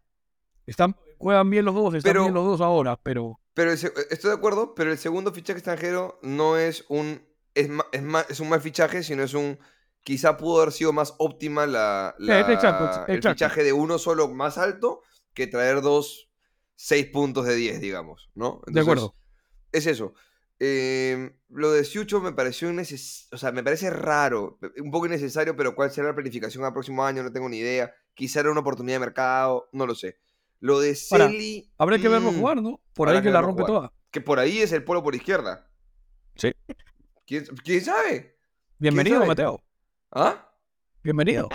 G: Están, juegan bien los dos, están
F: Pero-
G: bien los dos ahora, pero
F: Pero el estoy de acuerdo, pero el segundo fichaje extranjero no es un es, ma- es, ma- es un mal fichaje, sino es un quizá pudo haber sido más óptima la, la-
G: Eh, exacto,
F: el
G: exacto.
F: fichaje de uno solo más alto que traer dos seis puntos de 10, digamos, ¿no?
G: de acuerdo.
F: Es eso. Eh, lo de Siucho me pareció inneces- o sea, me parece raro, un poco innecesario, pero cuál será la planificación al próximo año, no tengo ni idea. Quizá era una oportunidad de mercado, no lo sé. Lo de Celi.
G: Habrá que verlo
F: mm,
G: jugar, ¿no? Por ahí
F: que
G: que la rompe
F: jugar.
G: toda.
F: que por ahí es el polo por izquierda.
G: Sí.
F: ¿Quién, quién sabe?
G: Bienvenido,
F: sabe?
G: Mateo.
F: ¿Ah?
G: Bienvenido.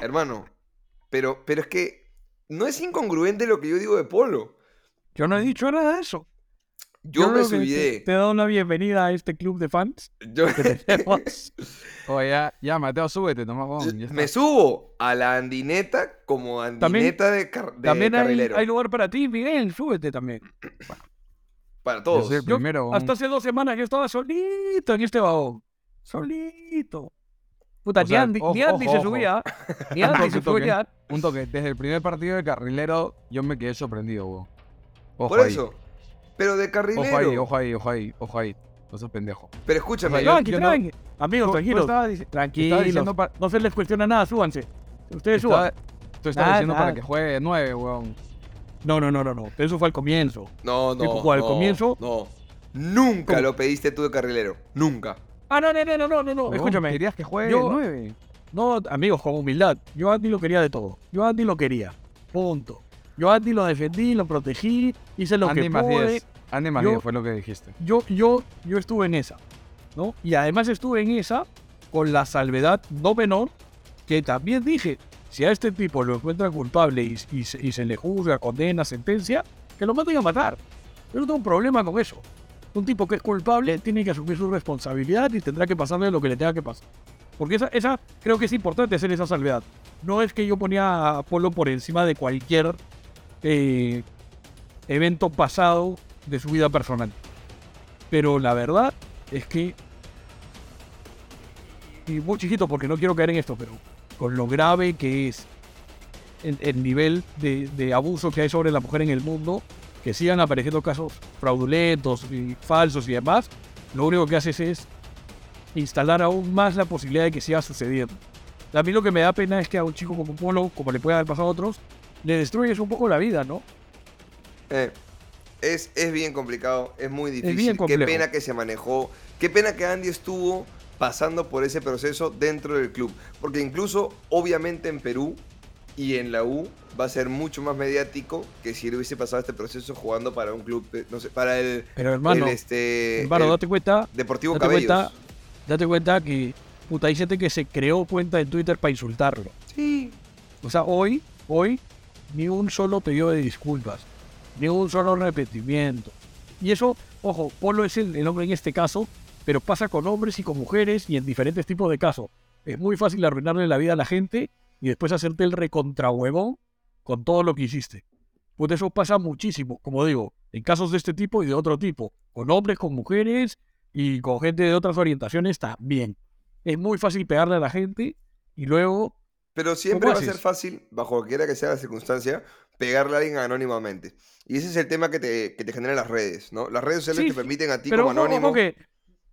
F: Hermano. Pero, pero es que no es incongruente lo que yo digo de polo.
G: Yo no he dicho nada de eso.
F: Yo, me
G: que te-. Te, he dado la bienvenida a este club de fans
F: Yo-.
H: Oye, ya, ya, Mateo, súbete, ya
F: me subo a la andineta como andineta de, car- de
G: también hay, lugar para ti, Miguel. Súbete también.
F: Para
H: Yo
F: todos.
H: soy el
G: Yo
H: primero,
G: hasta hace dos semanas yo estaba solito en este vagón. Solito. Puta,
H: O
G: ni
H: sea,
G: Andy,
H: ojo,
G: ni Andy
H: ojo,
G: se
H: ojo.
G: subía. Ni Andy se subía.
H: Un toque. Desde el primer partido de carrilero, yo me quedé sorprendido, weón. Ojo
F: Por
H: ahí.
F: eso. Pero de carrilero.
H: Ojo ahí, ojo ahí, ojo ahí, ojo ahí. No seas pendejo.
F: Pero escúchame.
H: O sea, yo-
G: Tranqui,
H: yo no-
G: tranqui. Amigos,
H: Tú- tú
G: tranquilos. Tranquilos.
H: diciendo pa-
G: No se les cuestiona nada, súbanse. Ustedes suban.
H: Tú estabas
G: Nada,
H: diciendo para
G: nada.
H: que juegue de 9, weón.
G: No, no, no, no, no. Eso fue al comienzo.
F: No, no.
G: Tipo, al
F: no,
G: comienzo-
F: No. Nunca
G: ¿Cómo?
F: lo pediste tú de carrilero. Nunca.
G: Ah, no, no, no, no, no, no, Escúchame.
H: Querías que juegue
G: Yo-
H: de 9.
G: No, amigos, con humildad. Yo a Andy lo quería de todo. Yo a Andy lo quería. Punto. Yo a Andy lo defendí, lo protegí, hice lo
H: Andy
G: que
H: más
G: pude.
H: 10. Andy más
G: Yo-
H: 10 fue lo que dijiste.
G: Yo, yo, yo estuve en esa, ¿no? Y además estuve en esa con la salvedad no menor que también dije, si a este tipo lo encuentran culpable y, y se, y se le juzga, condena, sentencia, que lo maten a matar. Yo no tengo un problema con eso. Un tipo que es culpable tiene que asumir su responsabilidad y tendrá que pasarle lo que le tenga que pasar. Porque esa, esa creo que es importante hacer esa salvedad. No es que yo ponía a Polo por encima de cualquier eh, evento pasado de su vida personal. Pero la verdad es que. Y muy chiquito porque no quiero caer en esto, pero con lo grave que es el, el nivel de abuso que hay sobre la mujer en el mundo, que sigan apareciendo casos fraudulentos y falsos y demás, lo único que haces es instalar aún más la posibilidad de que siga sucediendo. A mí lo que me da pena es que a un chico como Polo, como le puede haber pasado a otros, le destruyes un poco la vida, ¿no?
F: Eh, es, es bien complicado, es muy difícil.
G: bien
F: Qué pena que se manejó. Qué pena que Andy estuvo pasando por ese proceso dentro del club. Porque incluso, obviamente, en Perú y en la U va a ser mucho más mediático que si él hubiese pasado este proceso jugando para un club, no sé, para el,
G: Pero hermano,
F: el, este,
G: hermano,
F: el
G: date cuenta,
F: Deportivo
G: date
F: Cabellos.
G: cuenta, date cuenta que puta, hay gente que se creó cuenta de Twitter para insultarlo.
F: Sí.
G: O sea, hoy, hoy, ni un solo pedido de disculpas, ni un solo arrepentimiento. Y eso, ojo, Polo es el, el hombre en este caso, pero pasa con hombres y con mujeres y en diferentes tipos de casos. Es muy fácil arruinarle la vida a la gente y después hacerte el recontrahuevón con todo lo que hiciste. Pues eso pasa muchísimo, como digo, en casos de este tipo y de otro tipo, con hombres, con mujeres y con gente de otras orientaciones también. Es muy fácil pegarle a la gente y luego
F: Pero siempre va a ser fácil, bajo cualquiera que sea la circunstancia, pegarle a alguien anónimamente. Y ese es el tema que te, que te generan las redes, ¿no? Las redes sociales
G: Sí,
F: te permiten a ti
G: Pero
F: como
G: ojo,
F: anónimo.
G: ojo que.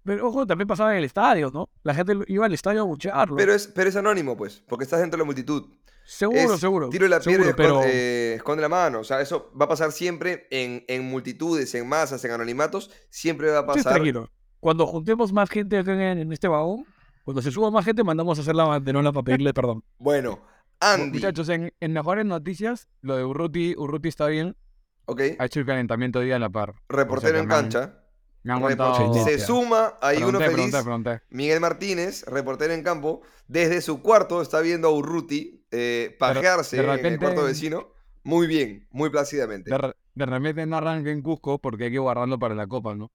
G: Pero ojo, también pasaba en el estadio, ¿no? La gente iba al estadio a buchearlo.
F: Pero es, pero es anónimo, pues, porque estás dentro de la multitud.
G: Seguro,
F: Es
G: seguro.
F: Tiro la piedra y
G: seguro,
F: esconde,
G: pero.
F: eh, esconde la mano. O sea, eso va a pasar siempre en, en multitudes, en masas, en anonimatos. Siempre va a pasar.
G: tranquilo. Cuando juntemos más gente acá en, en este vagón, cuando se suba más gente, mandamos a hacer la banderola para pedirle perdón.
F: Bueno, Andy.
H: Muchachos, en, en mejores noticias, lo de Urruti, Urruti está bien.
F: Ok,
H: Ha hecho el calentamiento día a la par.
F: reportero
H: O sea,
F: en cancha.
H: Me han
F: Repor-
H: contado.
F: Se suma, hay uno feliz.
H: pregunté, pregunté.
F: Miguel Martínez, reportero en campo, desde su cuarto está viendo a Urruti eh, pajearse
H: de
F: en el cuarto vecino. Muy bien, muy plácidamente.
H: De, re- de repente no arranque en Cusco porque hay que guardarlo para la copa, ¿no?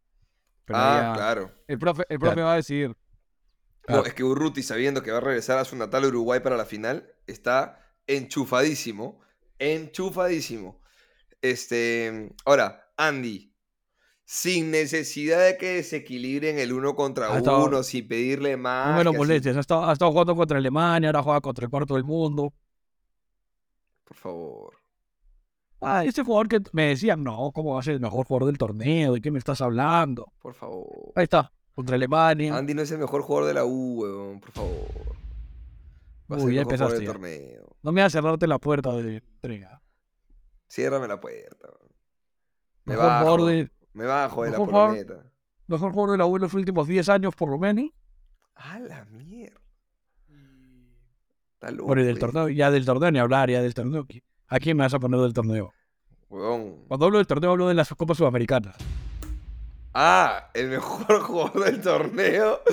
H: Pero
F: ah,
H: ya-
F: claro.
H: El profe, el profe va a decidir.
F: No, es que Urruti, sabiendo que va a regresar a su natal Uruguay para la final, está enchufadísimo. Enchufadísimo. Este. Ahora, Andy. Sin necesidad de que desequilibren el uno contra
G: Ha estado-
F: uno, sin pedirle más.
G: No me lo molestes. Ha estado, ha estado jugando contra Alemania, ahora juega contra el cuarto del mundo.
F: Por favor.
G: Ah, este jugador que me decían, no, ¿cómo va a ser el mejor jugador del torneo? ¿De qué me estás hablando?
F: Por favor.
G: Ahí está, contra Alemania.
F: Andy no es el mejor jugador de la U, weón. Por favor. Va a
G: Uy, ya empezaste ya.
F: torneo.
G: No me vas a cerrarte la puerta de entrega.
F: Ciérrame la puerta. weón. Me
G: Mejor
F: bajo.
G: jugador de,
F: Me bajo de la
G: mejor jugador-
F: poloneta.
G: mejor jugador de la U en los últimos 10 años, por lo menos.
F: A la mierda. Está loco.
G: Bueno, y del
F: eh.
G: torneo, ya del torneo ni hablar, ya del torneo. ¿qui- ¿A quién me vas a poner del torneo?
F: Weón.
G: Cuando hablo del torneo, hablo de las Copas Sudamericanas.
F: Ah, el mejor jugador del torneo.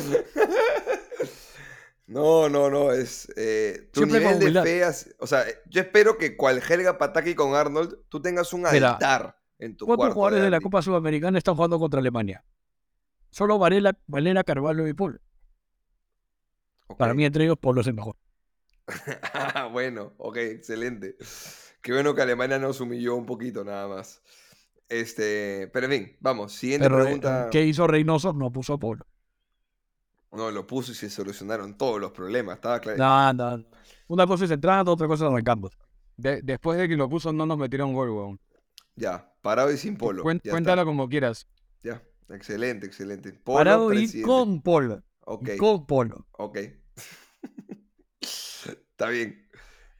F: No, no, no, es eh, tu
G: Siempre
F: nivel de
G: humildad.
F: fe. as- O sea, yo espero que cual Helga Pataki con Arnold, tú tengas un
G: Mira,
F: altar en tu
G: ¿Cuántos jugadores de la. Copa Sudamericana están jugando contra Alemania? Solo Varela, Valera, Carvalho y Paul. Para mí, entre ellos, Paul es el mejor.
F: Ah, bueno, ok, excelente. Qué bueno que Alemania nos humilló un poquito nada más. Este, pero en fin, vamos, siguiente
G: Pero, eh,
F: pregunta.
G: ¿qué hizo Reynoso? No puso a Paul.
F: No, lo puso y se solucionaron todos los problemas, estaba claro.
G: No, no, no. Una cosa es entrando, otra cosa es arrancando.
H: De- después de que lo puso, no nos metieron gol, weón.
F: Ya, parado y sin polo.
H: Cuéntalo
F: está.
H: como quieras.
F: Ya, excelente, excelente. Polo,
G: Parado y con Paul.
F: Ok,
G: Y con Paul.
F: ok. Está bien.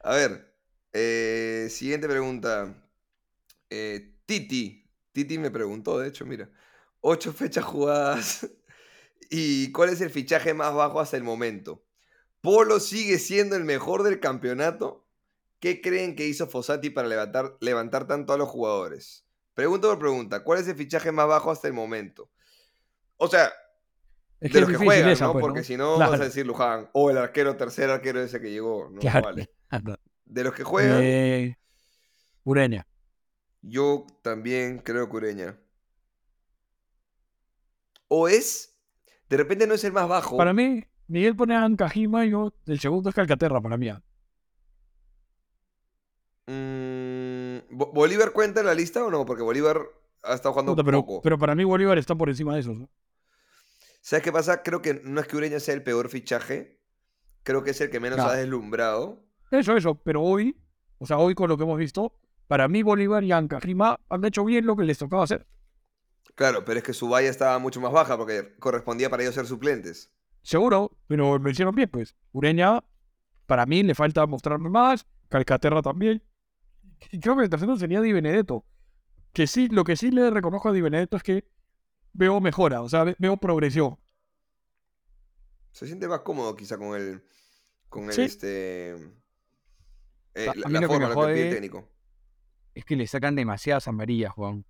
F: A ver, eh, siguiente pregunta. Eh, Titi. Titi me preguntó, de hecho, mira. Ocho fechas jugadas. ¿Y cuál es el fichaje más bajo hasta el momento? ¿Polo sigue siendo el mejor del campeonato? ¿Qué creen que hizo Fossati para levantar, levantar tanto a los jugadores? Pregunta por pregunta. ¿Cuál es el fichaje más bajo hasta el momento? O sea,
G: Es
F: de los que juegan,
G: esa,
F: ¿no?
G: pues,
F: Porque
G: ¿no?
F: si no
G: Claro.
F: vas a decir Luján. O el arquero, tercer arquero ese que llegó. No,
G: Claro.
F: vale. De los que juegan,
G: Eh, Ureña.
F: yo también creo que Ureña. O es, de repente no es el más bajo.
G: Para mí, Miguel pone a Ancajima y yo, el segundo es Calcaterra para mí.
F: Mm, ¿Bo- ¿Bolívar cuenta en la lista o no? Porque Bolívar ha estado jugando
G: Puta, pero,
F: poco.
G: pero para mí Bolívar está por encima de esos. ¿no?
F: ¿Sabes qué pasa? Creo que no es que Ureña sea el peor fichaje. Creo que es el que menos
G: No.
F: ha deslumbrado.
G: Eso, eso. Pero hoy, o sea, hoy con lo que hemos visto, para mí Bolívar y Ancajima han hecho bien lo que les tocaba hacer.
F: Claro, pero es que su valla estaba mucho más baja porque correspondía para ellos ser suplentes.
G: Seguro, pero lo hicieron bien, pues. Ureña, para mí, le falta mostrarme más. Calcaterra también. Creo que el tercero sería Di Benedetto. Que sí, lo que sí le reconozco a Di Benedetto es que veo mejora, o sea, ve- veo progresión.
F: Se siente más cómodo quizá con el. Con el
G: Sí.
F: este. eh,
H: A-
F: la, la
H: lo que
F: forma
H: me
F: que pide el
H: jode-
F: técnico.
H: Es que le sacan demasiadas amarillas, Juan.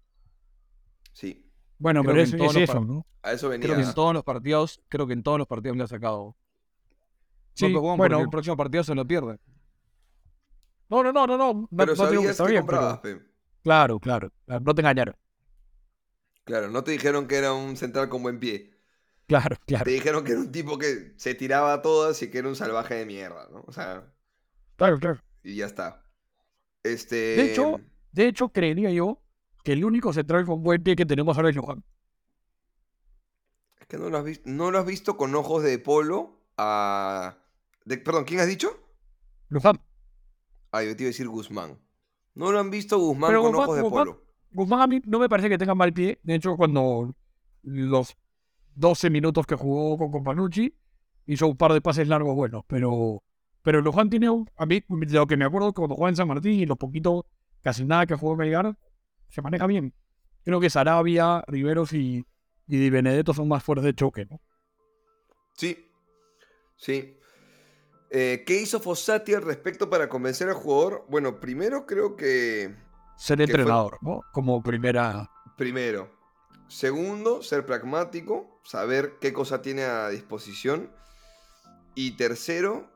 F: Sí.
G: Bueno,
H: Creo
G: pero
H: que
G: es, eso, ¿no?
F: A eso venía.
H: Creo que en todos los partidos, creo que en todos los partidos le ha sacado.
G: Sí, bueno.
H: el próximo partido se lo pierde.
G: No, no, no, no, no.
F: Pero
G: no digo que
F: sabías
G: está
F: que
G: bien,
F: comprabas,
G: pero-
F: pe.
G: Claro, claro. No te engañaron.
F: Claro, no te dijeron que era un central con buen pie.
G: Claro, claro.
F: Te dijeron que era un tipo que se tiraba a todas y que era un salvaje de mierda, ¿no? O sea,
G: Claro, claro.
F: y ya está. Este.
G: De hecho, de hecho, creería yo que el único central con buen pie que tenemos ahora es Johan.
F: Es que no lo has visto, no lo has visto con ojos de polo a. de- perdón, ¿quién has dicho?
G: Luján.
F: Ah, yo te iba a decir Guzmán. No lo han visto Guzmán
G: Pero
F: con
G: Guzmán-
F: ojos de
G: Guzmán-
F: polo.
G: Guzmán a mí no me parece que tenga mal pie. De hecho, cuando los 12 minutos que jugó con Companucci, hizo un par de pases largos buenos. Pero, pero Luján tiene, un- a mí, de lo que me acuerdo, cuando jugaba en San Martín y los poquitos, casi nada que jugó en Melgar, se maneja bien. Creo que Sarabia, Riveros y, y Di Benedetto son más fuertes de choque, ¿no?
F: Sí, sí. Eh, ¿Qué hizo Fossati al respecto para convencer al jugador? Bueno, primero creo que...
G: Ser
F: que fue-
G: entrenador, ¿no? Como primera.
F: Primero. Segundo, ser pragmático, saber qué cosa tiene a disposición. Y tercero,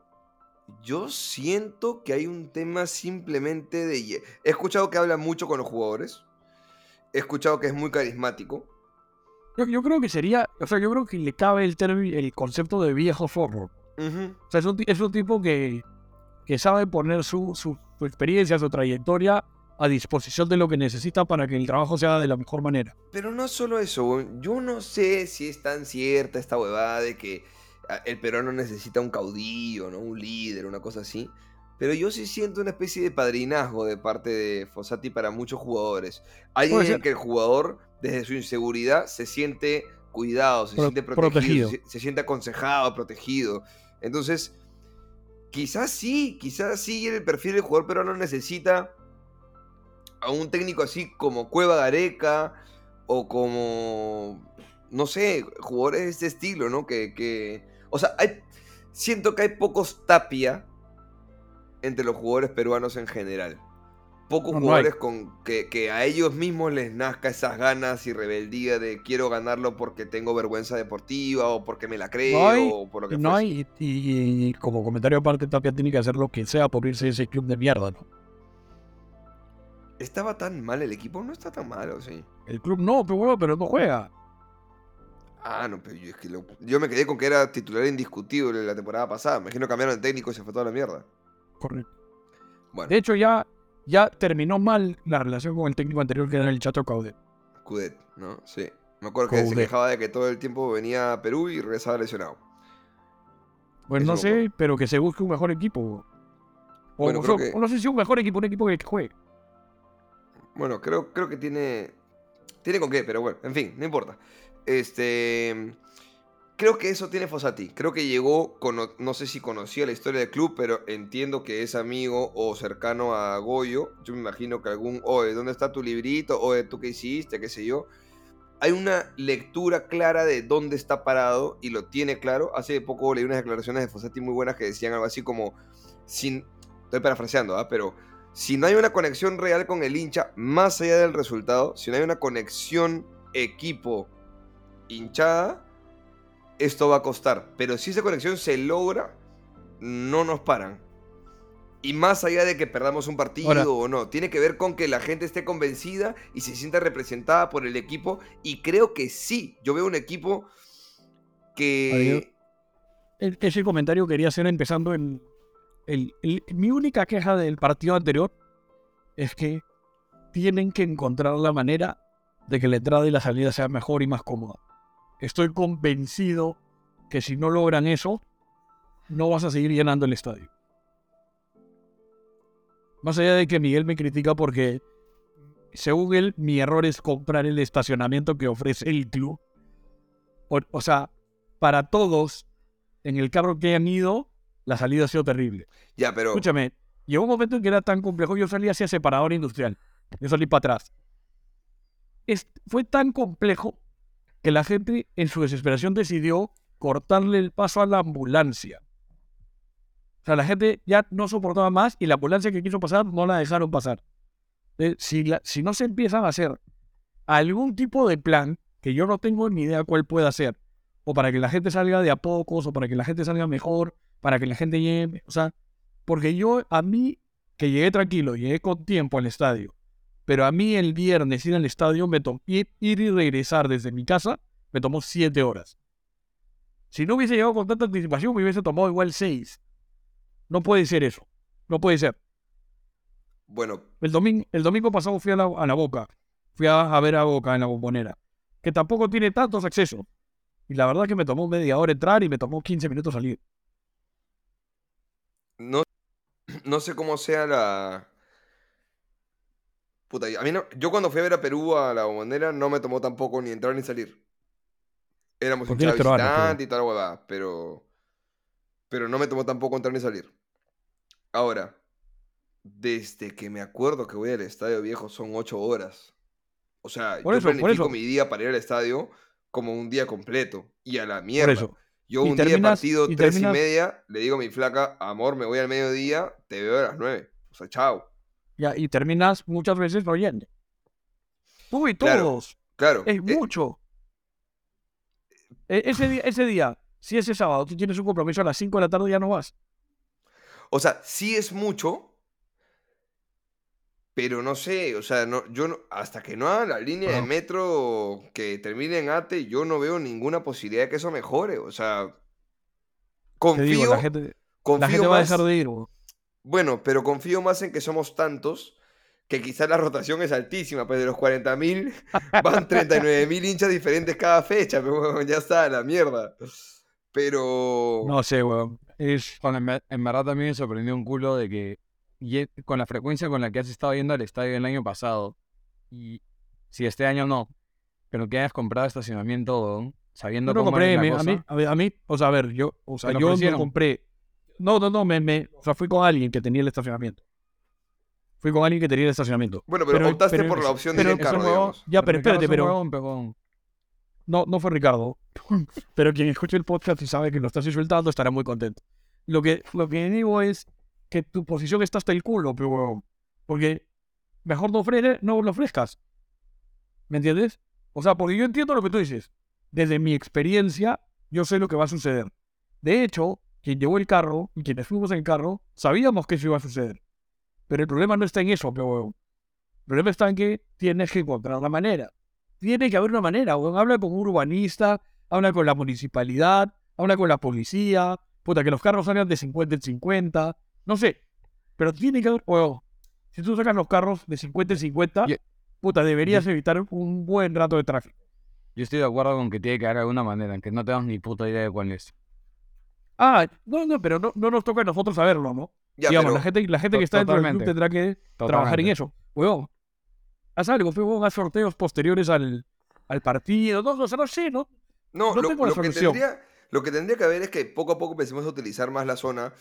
F: yo siento que hay un tema simplemente de... He escuchado que habla mucho con los jugadores. He escuchado que es muy carismático.
G: Yo, yo creo que sería, o sea, yo creo que le cabe el, término- el concepto de viejo forward. O sea, es un, es un tipo que, que sabe poner su, su, su experiencia, su trayectoria a disposición de lo que necesita para que el trabajo sea de la mejor manera.
F: Pero no solo eso, yo no sé si es tan cierta esta huevada de que ah, el peruano necesita un caudillo, ¿no? Un líder, una cosa así. Pero yo sí siento una especie de padrinazgo de parte de Fossati para muchos jugadores. Alguien en que el jugador, desde su inseguridad, se siente cuidado, se
G: Pro-
F: siente protegido,
G: protegido.
F: Se, se siente aconsejado, protegido. Entonces, quizás sí, quizás sí el perfil del jugador peruano necesita a un técnico así como Cueva Gareca o como, no sé, jugadores de este estilo, ¿no? Que, o sea, hay, siento que hay pocos tapia entre los jugadores peruanos en general. Pocos
G: No,
F: jugadores con que, que a ellos mismos les nazca esas ganas y rebeldía de quiero ganarlo porque tengo vergüenza deportiva o porque me la creo
G: No hay,
F: o por lo que
G: no
F: fuese.
G: hay y, y- y como comentario aparte, Tapia tiene que hacer lo que sea por irse de ese club de mierda, ¿no?
F: ¿Estaba tan mal el equipo? No está tan malo, sí.
G: El club no, pero bueno, pero no juega.
F: Ah, no, pero yo, es que lo- yo me quedé con que era titular indiscutible la temporada pasada. Me imagino que cambiaron el técnico y se fue toda la mierda.
G: Correcto.
F: Bueno,
G: De hecho, ya, ya terminó mal la relación con el técnico anterior, que era el Chato Caudet.
F: Cudet, ¿no? Sí. Me acuerdo que se quejaba de que todo el tiempo venía a Perú y regresaba lesionado.
G: Pues
F: Eso
G: no sé, pero que se busque un mejor equipo. O,
F: Bueno,
G: o
F: creo
G: sea,
F: que-
G: no sé si un mejor equipo, un equipo que juegue.
F: Bueno, creo, creo que tiene. Tiene con qué, pero bueno, en fin, no importa. Este. Creo que eso tiene Fossati. Creo que llegó, no sé si conocía la historia del club, pero entiendo que es amigo o cercano a Goyo. Yo me imagino que algún, oye, ¿dónde está tu librito? Oye, ¿tú qué hiciste? ¿Qué sé yo? Hay una lectura clara de dónde está parado y lo tiene claro. Hace poco leí unas declaraciones de Fossati muy buenas que decían algo así como, sin, estoy parafraseando, ¿ah? pero si no hay una conexión real con el hincha, más allá del resultado, si no hay una conexión equipo hinchada, esto va a costar. Pero si esa conexión se logra, no nos paran. Y más allá de que perdamos un partido o no, tiene que ver con que la gente esté convencida y se sienta representada por el equipo. Y creo que sí, yo veo un equipo que...
G: Ese comentario quería hacer empezando en... el- el- mi única queja del partido anterior es que tienen que encontrar la manera de que la entrada y la salida sea mejor y más cómoda. Estoy convencido que si no logran eso, no vas a seguir llenando el estadio. Más allá de que Miguel me critica porque, según él, mi error es comprar el estacionamiento que ofrece el club. O, o sea, para todos, en el carro que han ido, la salida ha sido terrible.
F: Ya, pero...
G: Escúchame, llegó un momento en que era tan complejo, yo salí hacia separador industrial. Yo salí para atrás. Es- fue tan complejo que la gente, en su desesperación, decidió cortarle el paso a la ambulancia. O sea, la gente ya no soportaba más y la ambulancia que quiso pasar no la dejaron pasar. Si, si no se empiezan a hacer algún tipo de plan, que yo no tengo ni idea cuál pueda ser, o para que la gente salga de a pocos, o para que la gente salga mejor, para que la gente llegue, o sea, porque yo, a mí, que llegué tranquilo, llegué con tiempo al estadio, pero a mí el viernes ir al estadio, me tomó, ir, ir y regresar desde mi casa, me tomó siete horas. Si no hubiese llegado con tanta anticipación, me hubiese tomado igual seis. No puede ser eso. No puede ser.
F: Bueno,
G: El domingo, el domingo pasado fui a la, a la Boca. Fui a, a ver a Boca en la bombonera. Que tampoco tiene tantos accesos. Y la verdad que me tomó media hora entrar y me tomó 15 minutos salir.
F: no, no sé cómo sea la. Puta, a mí no- yo cuando fui a ver a Perú a la bombonera no me tomó tampoco ni entrar ni salir. Éramos
G: peruano,
F: visitante y tal huevada, pero. Pero no me tomó tampoco entrar ni salir. Ahora, desde que me acuerdo que voy al estadio viejo son ocho horas. O sea,
G: Por
F: yo
G: eso,
F: planifico mi día para ir al estadio como un día completo. Y a la mierda.
G: eso.
F: Yo un día partido
G: y
F: tres
G: terminas-
F: y media, le digo a mi flaca, amor, me voy al mediodía, te veo a las nueve. O sea, chao.
G: Ya, y terminas muchas veces no yendo. Tú y todos.
F: Claro.
G: Es
F: eh,
G: mucho. E- ese, día, ese día, si ese sábado tú tienes un compromiso a las 5 de la tarde, ya no vas.
F: o sea, sí es mucho, pero no sé, o sea, no, yo no- hasta que no haga la línea de metro que termine en ATE, yo no veo ninguna posibilidad de que eso mejore. O sea, confío,
G: digo, la gente, la
F: confío
G: gente va a dejar de ir. bro.
F: Bueno, pero confío más en que somos tantos que quizás la rotación es altísima, pues de los 40.000 van 39.000 hinchas diferentes cada fecha, pero bueno, ya está, la mierda. Pero...
G: No sé, weón. Es,
H: Bueno, en, ver- en verdad también me sorprendió un culo de que con la frecuencia con la que has estado yendo al estadio el año pasado, y si este año no, pero que hayas comprado estacionamiento, weón, sabiendo
G: yo no
H: cómo
G: compré,
H: es la
G: me- a,
H: cosa.
G: mí, a, mí, o sea, a ver, yo, o sea, yo no compré. No, no, no, me, me, o sea, fui con alguien que tenía el estacionamiento. Fui con alguien que tenía el estacionamiento.
F: Bueno, pero, optaste por la opción de ir en
G: pero-
F: carro,
G: pero-
F: digamos.
G: Ya, pero
H: Ricardo
G: espérate, pero
H: huevón,
G: no, no fue Ricardo. pero quien escuche el podcast y sabe que lo estás insultando estará muy contento. Lo que, lo que digo es que tu posición está hasta el culo, pero huevón. Porque mejor no, ofrece, no lo ofrezcas. ¿Me entiendes? O sea, porque yo entiendo lo que tú dices. Desde mi experiencia, yo sé lo que va a suceder. De hecho, quien llevó el carro y quienes fuimos en el carro, sabíamos que eso iba a suceder. Pero el problema no está en eso, pero. El problema está en que tienes que encontrar la manera. Tiene que haber una manera, weón. Habla con un urbanista, habla con la municipalidad, habla con la policía, puta, que los carros salgan de 50 en 50, no sé. Pero tiene que haber, weón. Si tú sacas los carros de 50 en 50,
H: Yo-
G: puta, deberías evitar un buen rato de tráfico.
H: Yo estoy de acuerdo con que tiene que haber alguna manera, aunque no tengas ni puta idea de cuál es.
G: Ah, no, no, pero no, no nos toca a nosotros saberlo, ¿no?
F: Ya,
G: Digamos,
F: pero-
G: la gente, la gente que está dentro del club tendrá que trabajar en eso. Weón, haz algo, weón, haz sorteos posteriores al, al partido. No, no, o sea, no sé, ¿no?
F: No,
G: No
F: lo,
G: tengo la
F: lo que tendría, lo que tendría que haber es que poco a poco empecemos a utilizar más la zona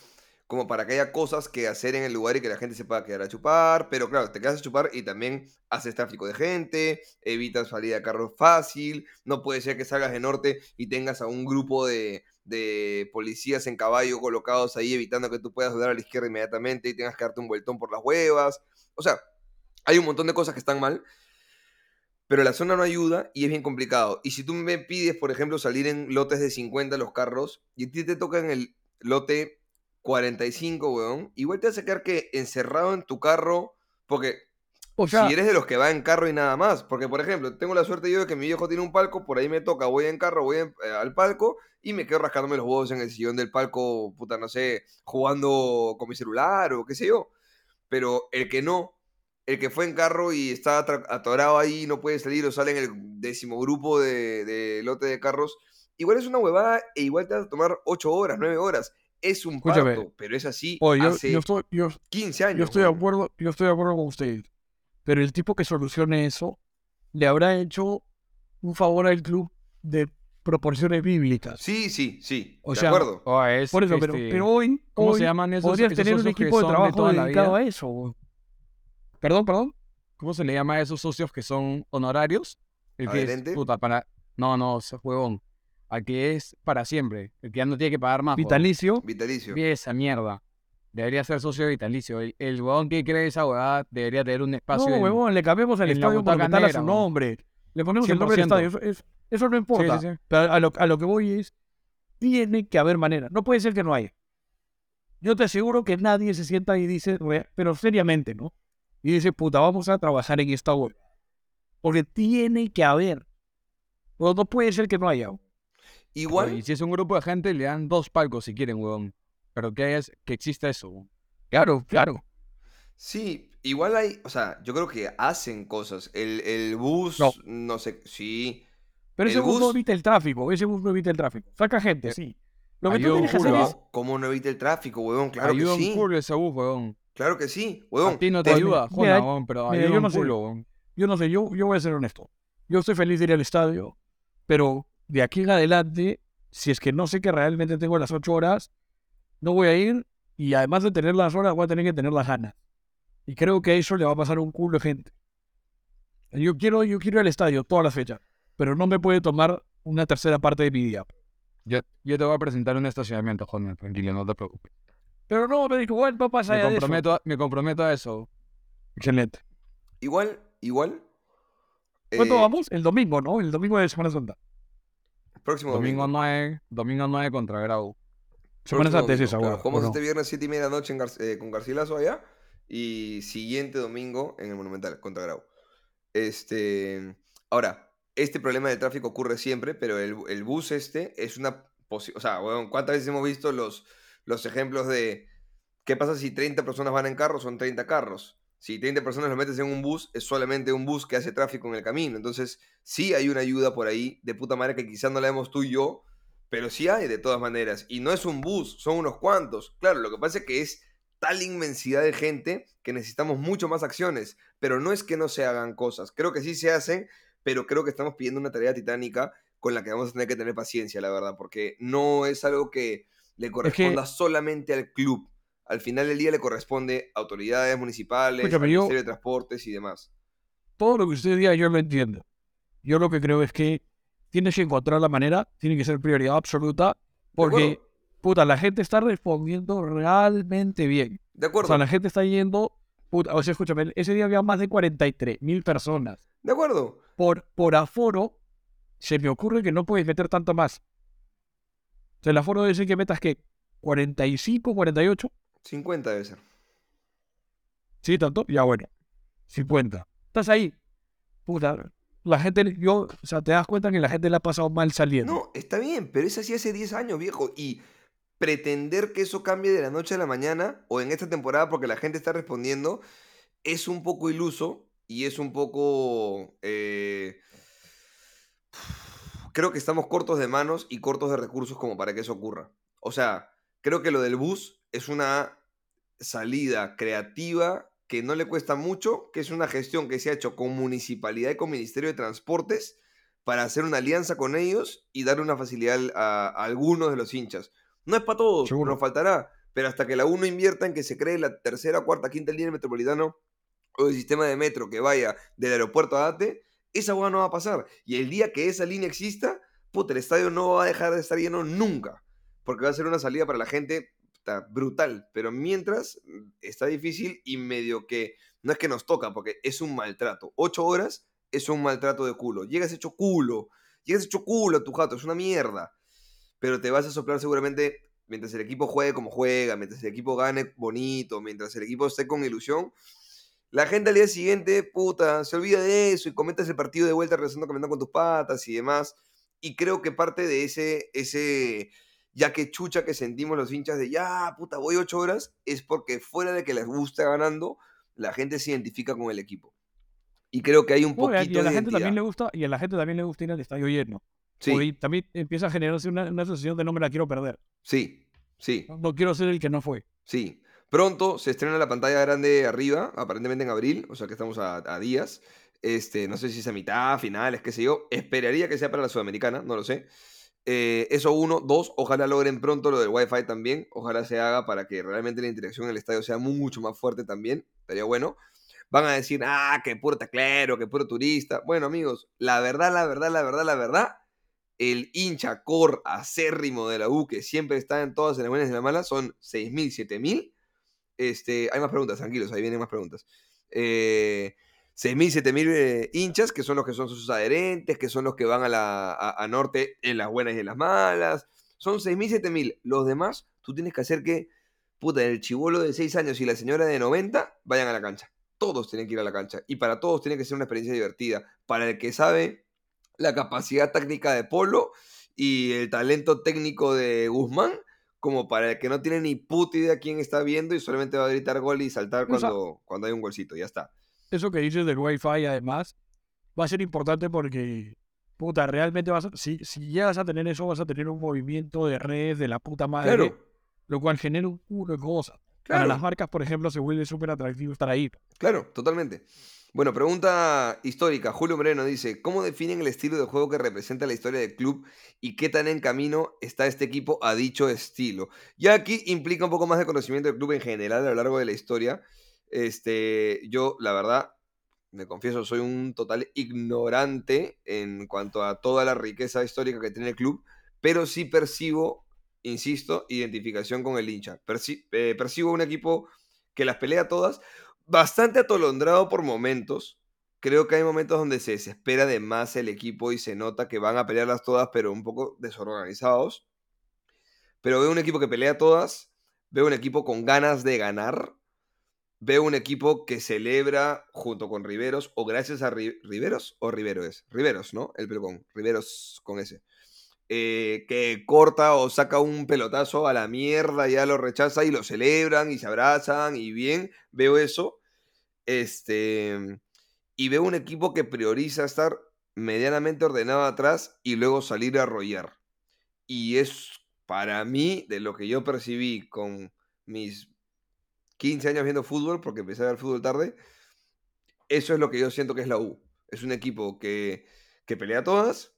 F: como para que haya cosas que hacer en el lugar y que la gente se pueda quedar a chupar, pero claro, te quedas a chupar y también haces tráfico de gente, evitas salida de carros fácil, no puede ser que salgas de norte y tengas a un grupo de, de policías en caballo colocados ahí evitando que tú puedas dar a la izquierda inmediatamente y tengas que darte un vueltón por las huevas, o sea, hay un montón de cosas que están mal, pero la zona no ayuda y es bien complicado. Y si tú me pides, por ejemplo, salir en lotes de 50 los carros y a ti te toca en el lote 45, weón, igual te vas a quedar que encerrado en tu carro, porque
G: O sea,
F: si eres de los que va en carro y nada más, porque por ejemplo, tengo la suerte yo de que mi viejo tiene un palco, por ahí me toca, voy en carro, voy en- eh, al palco y me quedo rascándome los huevos en el sillón del palco, puta, no sé, jugando con mi celular o qué sé yo. Pero el que no, el que fue en carro y está atorado ahí, no puede salir o sale en el décimo grupo de, de lote de carros, igual es una huevada e igual te va a tomar 8 horas, 9 horas. Es un
G: Escúchame.
F: parto, pero es así
G: yo,
F: hace
G: yo estoy, yo,
F: 15 años.
G: yo estoy de acuerdo, yo estoy de acuerdo con usted. Pero el tipo que solucione eso le habrá hecho un favor al club de proporciones bíblicas.
F: Sí, sí, sí,
G: O
F: de
G: sea,
F: acuerdo.
H: Oh, es,
G: Por eso, pero,
H: este,
G: pero hoy,
H: ¿Cómo
G: hoy
H: se llaman esos,
G: podrías
H: esos
G: tener un equipo de trabajo dedicado a eso. Perdón, perdón.
H: ¿Cómo se le llama a esos socios que son honorarios? El que es, puta, para... No, no, ese huevón. Al que es para siempre. El que ya no tiene que pagar más.
G: Vitalicio.
F: Vitalicio.
H: Esa mierda. Debería ser socio vitalicio. El, el huevón que cree esa huevada debería tener un
G: No,
H: espacio en-
G: huevón, le cambiamos el estadio
H: butaca
G: monumental a su
H: huevón.
G: nombre. Le ponemos el nombre del
H: 100%.
G: estadio. Eso, es- eso no importa.
H: Sí, sí, sí.
G: Pero a lo, a lo que voy es, tiene que haber manera. No puede ser que no haya. Yo te aseguro que nadie se sienta y dice, pero seriamente, ¿no? Y dice, puta, vamos a trabajar en esta web. Porque tiene que haber. O no puede ser que no haya.
F: Igual,
H: Y si es un grupo de gente, le dan dos palcos si quieren, huevón. Pero que, es, que exista eso. huevón.
G: Claro, claro.
F: sí, igual hay, o sea, yo creo que hacen cosas. El, el bus,
G: No.
F: no. sé, sí.
G: Pero ese
F: El
G: bus no
F: bus-
G: evita el tráfico. Ese bus no evita el tráfico. Saca gente, sí. Lo que tú
H: Ayuda
G: tienes que hacer es...
F: ¿Cómo no evita el tráfico, huevón? Claro
H: ayuda
F: que sí.
H: un culo ese bus, weón.
F: Claro que sí, huevón.
H: A ti no te
F: Te-
H: ayuda, Jona, weón, pero
G: mira,
H: ayuda
G: yo
H: un
G: no sé.
H: culo, weón.
G: Yo no sé, yo, yo voy a ser honesto. Yo estoy feliz de ir al estadio, pero de aquí en adelante, si es que no sé que realmente tengo las ocho horas, no voy a ir y además de tener las horas, voy a tener que tener las ganas. Y creo que a eso le va a pasar a un culo de gente. Yo quiero, yo quiero ir al estadio todas las fechas, pero no me puede tomar una tercera parte de mi día.
H: Yo, yo te voy a presentar un estacionamiento, Jona, tranquilo, no te preocupes.
G: Pero no, me dijo, igual no pasa
H: Me
G: de eso".
H: comprometo, a, me comprometo a eso.
G: Excelente.
F: Igual, igual.
G: ¿Cuándo
F: eh,
G: vamos? El domingo, ¿no? El domingo de Semana Santa.
F: Próximo
H: Domingo
F: domingo.
H: 9, domingo 9 contra Grau.
G: Semana Santa es esa,
F: claro.
G: weón,
F: Jugamos
G: ¿o no?
F: este viernes 7 y media de la noche en Gar- eh, con Garcilaso allá. Y siguiente domingo en el Monumental contra Grau. Este. Ahora, este problema del tráfico ocurre siempre, pero el, el bus este es una. O sea, weón, ¿cuántas veces hemos visto los, los ejemplos de. ¿Qué pasa si 30 personas van en carro? Son 30 carros. Si 30 personas los metes en un bus, es solamente un bus que hace tráfico en el camino. Entonces, sí hay una ayuda por ahí de puta madre que quizás no la vemos tú y yo, pero sí hay de todas maneras. Y no es un bus, son unos cuantos. Claro, lo que pasa es que es tal inmensidad de gente que necesitamos mucho más acciones. Pero no es que no se hagan cosas. Creo que sí se hacen, pero creo que estamos pidiendo una tarea titánica con la que vamos a tener que tener paciencia, la verdad, porque no es algo que le corresponda solamente al club. Al final del día le corresponde a autoridades municipales,
G: Escúchame,
F: al
G: yo-
F: Ministerio de Transportes y demás.
G: todo lo que usted diga yo lo entiendo. Yo lo que creo es que tienes que encontrar la manera, tiene que ser prioridad absoluta, porque, puta, la gente está respondiendo realmente bien.
F: De
G: O
F: acuerdo,
G: sea, la gente está yendo, puta, o sea, escúchame, ese día había más de 43 mil personas.
F: de acuerdo.
G: Por, por aforo, se me ocurre que no puedes meter tanto más. O sea, el aforo debe ser que metas, ¿qué? 45, 48.
F: 50 debe ser.
G: ¿Sí, tanto? Ya bueno. 50. Estás ahí. Puta. La gente, yo, o sea, te das cuenta que la gente le ha pasado mal saliendo.
F: No, está bien, pero es así hace 10 años, viejo. Y pretender que eso cambie de la noche a la mañana o en esta temporada porque la gente está respondiendo es un poco iluso y es un poco... eh, creo que estamos cortos de manos y cortos de recursos como para que eso ocurra. O sea, creo que lo del bus es una salida creativa que no le cuesta mucho, que es una gestión que se ha hecho con municipalidad y con Ministerio de Transportes para hacer una alianza con ellos y darle una facilidad a, a algunos de los hinchas. No es para todos,
G: Seguro.
F: nos faltará, pero hasta que la UNO invierta en que se cree la tercera, cuarta, quinta línea del metropolitano o el sistema de metro que vaya del aeropuerto a Ate, esa hueá no va a pasar. Y el día que esa línea exista, puta, el estadio no va a dejar de estar lleno nunca, porque va a ser una salida para la gente puta, brutal. Pero mientras mm, está difícil y medio que no es que nos toca, porque es un maltrato. Ocho horas es un maltrato de culo. Llegas hecho culo, llegas hecho culo a tu jato, es una mierda. Pero te vas a soplar seguramente mientras el equipo juegue como juega, mientras el equipo gane bonito, mientras el equipo esté con ilusión. La gente al día siguiente, puta, se olvida de eso y comentas el partido de vuelta regresando caminando con tus patas y demás. Y creo que parte de ese, ese ya que chucha que sentimos los hinchas de ya, puta, voy ocho horas, es porque fuera de que les guste ganando, la gente se identifica con el equipo. Y creo que hay un poquito
G: y a la
F: de
G: gente también le gusta, y a la gente también le gusta ir al estadio lleno.
F: Sí,
G: también empieza a generarse una, una sensación de no me la quiero perder.
F: sí, sí.
G: No, no quiero ser el que no fue.
F: Sí. Pronto se estrena la pantalla grande arriba, aparentemente en abril, o sea que estamos a, a días. Este, no sé si es a mitad, finales, qué sé yo. Esperaría que sea para la Sudamericana, no lo sé. Eh, eso uno. Dos, ojalá logren pronto lo del Wi-Fi también. Ojalá se haga para que realmente la interacción en el estadio sea mucho más fuerte también. Estaría bueno. Van a decir, ah, que puro teclero, que puro turista. Bueno, amigos, la verdad, la verdad, la verdad, la verdad, el hincha core acérrimo de la U, que siempre está en todas, las buenas y las malas, son 6.000, 7.000. Este, hay más preguntas, tranquilos, ahí vienen más preguntas. Eh, 6.000, 7.000 eh, hinchas, que son los que son sus adherentes, que son los que van a, la, a, a norte en las buenas y en las malas. Son 6.000, 7.000. Los demás, tú tienes que hacer que, puta, el chivolo de 6 años y la señora de 90 vayan a la cancha. Todos tienen que ir a la cancha. Y para todos tiene que ser una experiencia divertida. Para el que sabe la capacidad técnica de Polo y el talento técnico de Guzmán, como para el que no tiene ni puta idea quién está viendo y solamente va a gritar gol y saltar
G: O sea-
F: cuando, cuando hay un golcito. Ya está.
G: Eso que dices del Wi-Fi, además, va a ser importante porque puta, realmente vas a, si, si llegas a tener eso, vas a tener un movimiento de redes de la puta madre,
F: Claro.
G: lo cual genera un culo de cosas. Para
F: Claro.
G: las marcas, por ejemplo, se vuelve súper atractivo estar ahí.
F: Claro, totalmente. Bueno, pregunta histórica. Julio Moreno dice, ¿cómo definen el estilo de juego que representa la historia del club y qué tan en camino está este equipo a dicho estilo? Ya aquí implica un poco más de conocimiento del club en general a lo largo de la historia. Este, yo, la verdad, me confieso, soy un total ignorante en cuanto a toda la riqueza histórica que tiene el club, pero sí percibo, insisto, identificación con el hincha. Eh, percibo un equipo que las pelea todas, bastante atolondrado por momentos. Creo que hay momentos donde se desespera de más el equipo y se nota que van a pelearlas todas, pero un poco desorganizados. Pero veo un equipo que pelea todas, veo un equipo con ganas de ganar, veo un equipo que celebra junto con Riveros, o gracias a Ri- Riveros, o Rivero es, Riveros, ¿no? El pelocón, Riveros con ese. Eh, que corta o saca un pelotazo a la mierda, ya lo rechaza y lo celebran y se abrazan y bien, veo eso. Este, y veo un equipo que prioriza estar medianamente ordenado atrás y luego salir a arrollar. Y es para mí, de lo que yo percibí con mis 15 años viendo fútbol, porque empecé a ver fútbol tarde, eso es lo que yo siento que es la U. Es un equipo que, que pelea todas,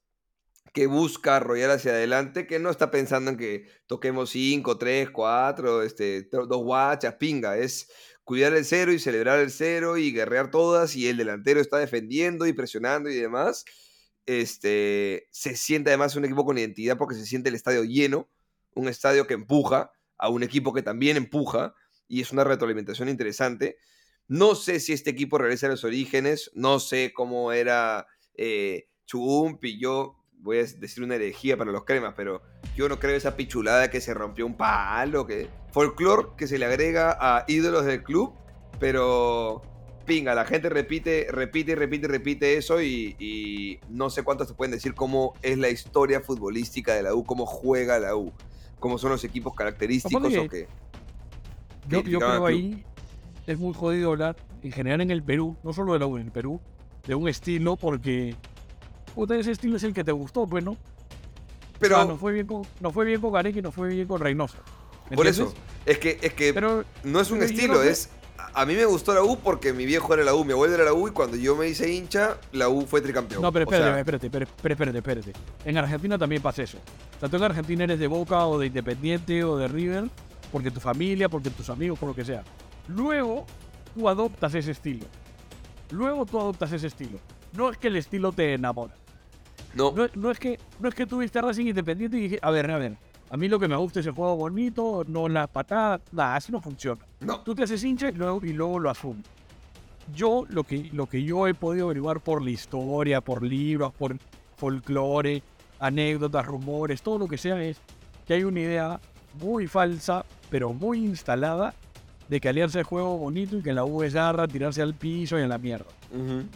F: que busca arrollar hacia adelante, que no está pensando en que toquemos 5, 3, 4, este, tro- dos guachas, pinga. Es cuidar el cero y celebrar el cero y guerrear todas y el delantero está defendiendo y presionando y demás. Este, se siente además un equipo con identidad porque se siente el estadio lleno, un estadio que empuja a un equipo que también empuja y es una retroalimentación interesante. No sé si este equipo regresa a los orígenes, no sé cómo era eh, Chumpi, yo voy a decir una herejía para los cremas, pero yo no creo esa pichulada que se rompió un palo, que folclore que se le agrega a ídolos del club, pero pinga, la gente repite, repite y repite y repite eso y, y no sé cuántos te pueden decir cómo es la historia futbolística de la U, cómo juega la U, cómo son los equipos característicos o qué.
G: Yo, yo creo ahí es muy jodido hablar, en general en el Perú, no solo de la U, en el Perú, de un estilo porque puta, ese estilo es el que te gustó, pues, ¿no?
F: Pero
G: O sea, no fue bien con, no fue bien con Gareca y no fue bien con Reynoso. ¿me
F: por eso, es que, es que
G: Pero
F: no es un estilo,
G: que-
F: es... A mí me gustó la U porque mi viejo era la U, mi abuelo era la U y cuando yo me hice hincha, la U fue tricampeón.
G: No, pero
F: O sea,
G: espérate, espérate, espérate, espérate, espérate. En Argentina también pasa eso. O sea, tú en Argentina eres de Boca o de Independiente o de River, porque tu familia, porque tus amigos, por lo que sea. Luego, tú adoptas ese estilo. Luego tú adoptas ese estilo. No es que el estilo te enamora.
F: no,
G: No, no es que no es que tú viste a Racing Independiente y dije, a ver, a ver, a mí lo que me gusta es el juego bonito, no la patada, nada, así no funciona.
F: no.
G: Tú te haces hincha y luego, y luego lo asumes. Yo, lo que, lo que yo he podido averiguar por la historia, por libros, por folclore, anécdotas, rumores, todo lo que sea, es que hay una idea muy falsa, pero muy instalada, de que Alianza es juego bonito y que la U es garra, tirarse al piso y en la mierda.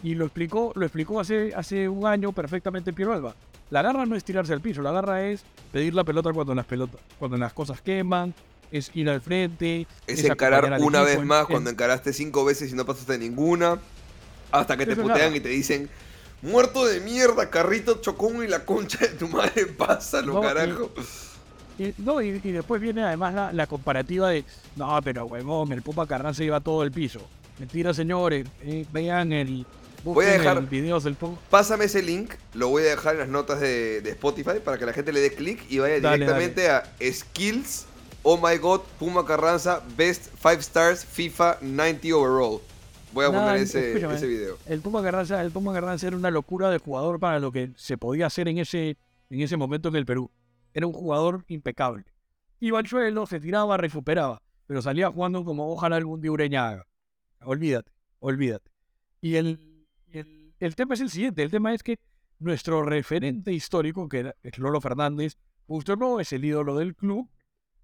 G: Y lo explicó, lo explicó hace, hace un año perfectamente Piero Alba. La garra no es tirarse al piso, la garra es pedir la pelota cuando las pelotas, cuando las cosas queman, es ir al frente,
F: Es
G: acompañar
F: encarar una vez
G: es-
F: más
G: es-
F: cuando encaraste cinco veces y no pasaste ninguna. Hasta que te
G: Eso es
F: putean y te dicen, muerto de mierda, carrito chocón y la concha de tu madre, pásalo,
G: No,
F: carajo.
G: Y, no, y, y después viene además la, la comparativa de, no, pero huevón, el Puma Carranza lleva todo el piso. Mentira, señores, eh, vean el...
F: Voy a dejar-
G: el videos del Puma.
F: Pásame ese link, lo voy a dejar en las notas de, de Spotify para que la gente le dé clic y vaya
G: Dale,
F: directamente a Skills, Oh My God, Puma Carranza, Best 5 Stars, FIFA 90 Overall. Voy a poner ese, ese video.
G: El Puma Carranza, el Puma Carranza era una locura de jugador para lo que se podía hacer en ese, en ese momento en el Perú. Era un jugador impecable. Iba al suelo, se tiraba, recuperaba, pero salía jugando como ojalá algún día Ureñaga. Olvídate, olvídate. Y el, el, tema es el siguiente, el tema es que nuestro referente histórico, que es Lolo Fernández, justo no es el ídolo del club,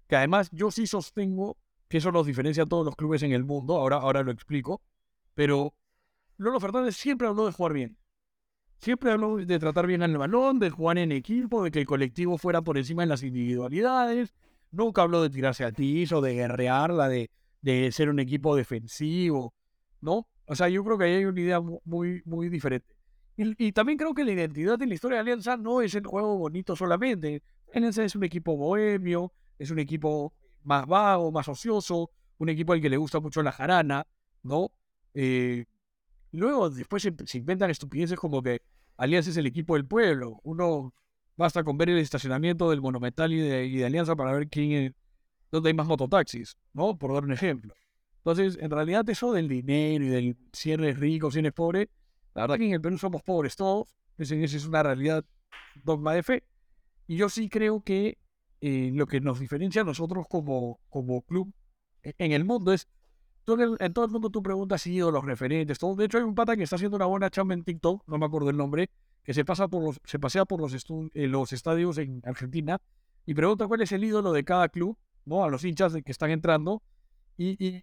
G: que además yo sí sostengo que eso nos diferencia a todos los clubes en el mundo, ahora, ahora lo explico, pero Lolo Fernández siempre habló de jugar bien. Siempre habló de tratar bien al balón, de jugar en equipo, de que el colectivo fuera por encima de las individualidades. Nunca habló de tirarse al piso, de guerrearla, de, de ser un equipo defensivo, ¿no? O sea, yo creo que ahí hay una idea mu- muy, muy diferente. Y, también creo que la identidad de la historia de Alianza no es el juego bonito solamente. Alianza es un equipo bohemio, es un equipo más vago, más ocioso, un equipo al que le gusta mucho la jarana, ¿no? Eh, luego, después se inventan estupideces como que Alianza es el equipo del pueblo. Uno basta con ver el estacionamiento del Monumental y de, Alianza para ver quién es, dónde hay más mototaxis, ¿no? Por dar un ejemplo. Entonces, en realidad eso del dinero y del si eres rico, si eres pobre, la verdad que en el Perú somos pobres todos. Esa es una realidad dogma de fe. Y yo sí creo que eh, lo que nos diferencia a nosotros como, como club en el mundo es, tú en, el- en todo el mundo tú preguntas si los referentes, todo. De hecho hay un pata que está haciendo una buena chamba en TikTok, no me acuerdo el nombre, que se, pasa por los, se pasea por los, estu- eh, los estadios en Argentina y pregunta cuál es el ídolo de cada club, ¿no? A los hinchas de que están entrando. Y,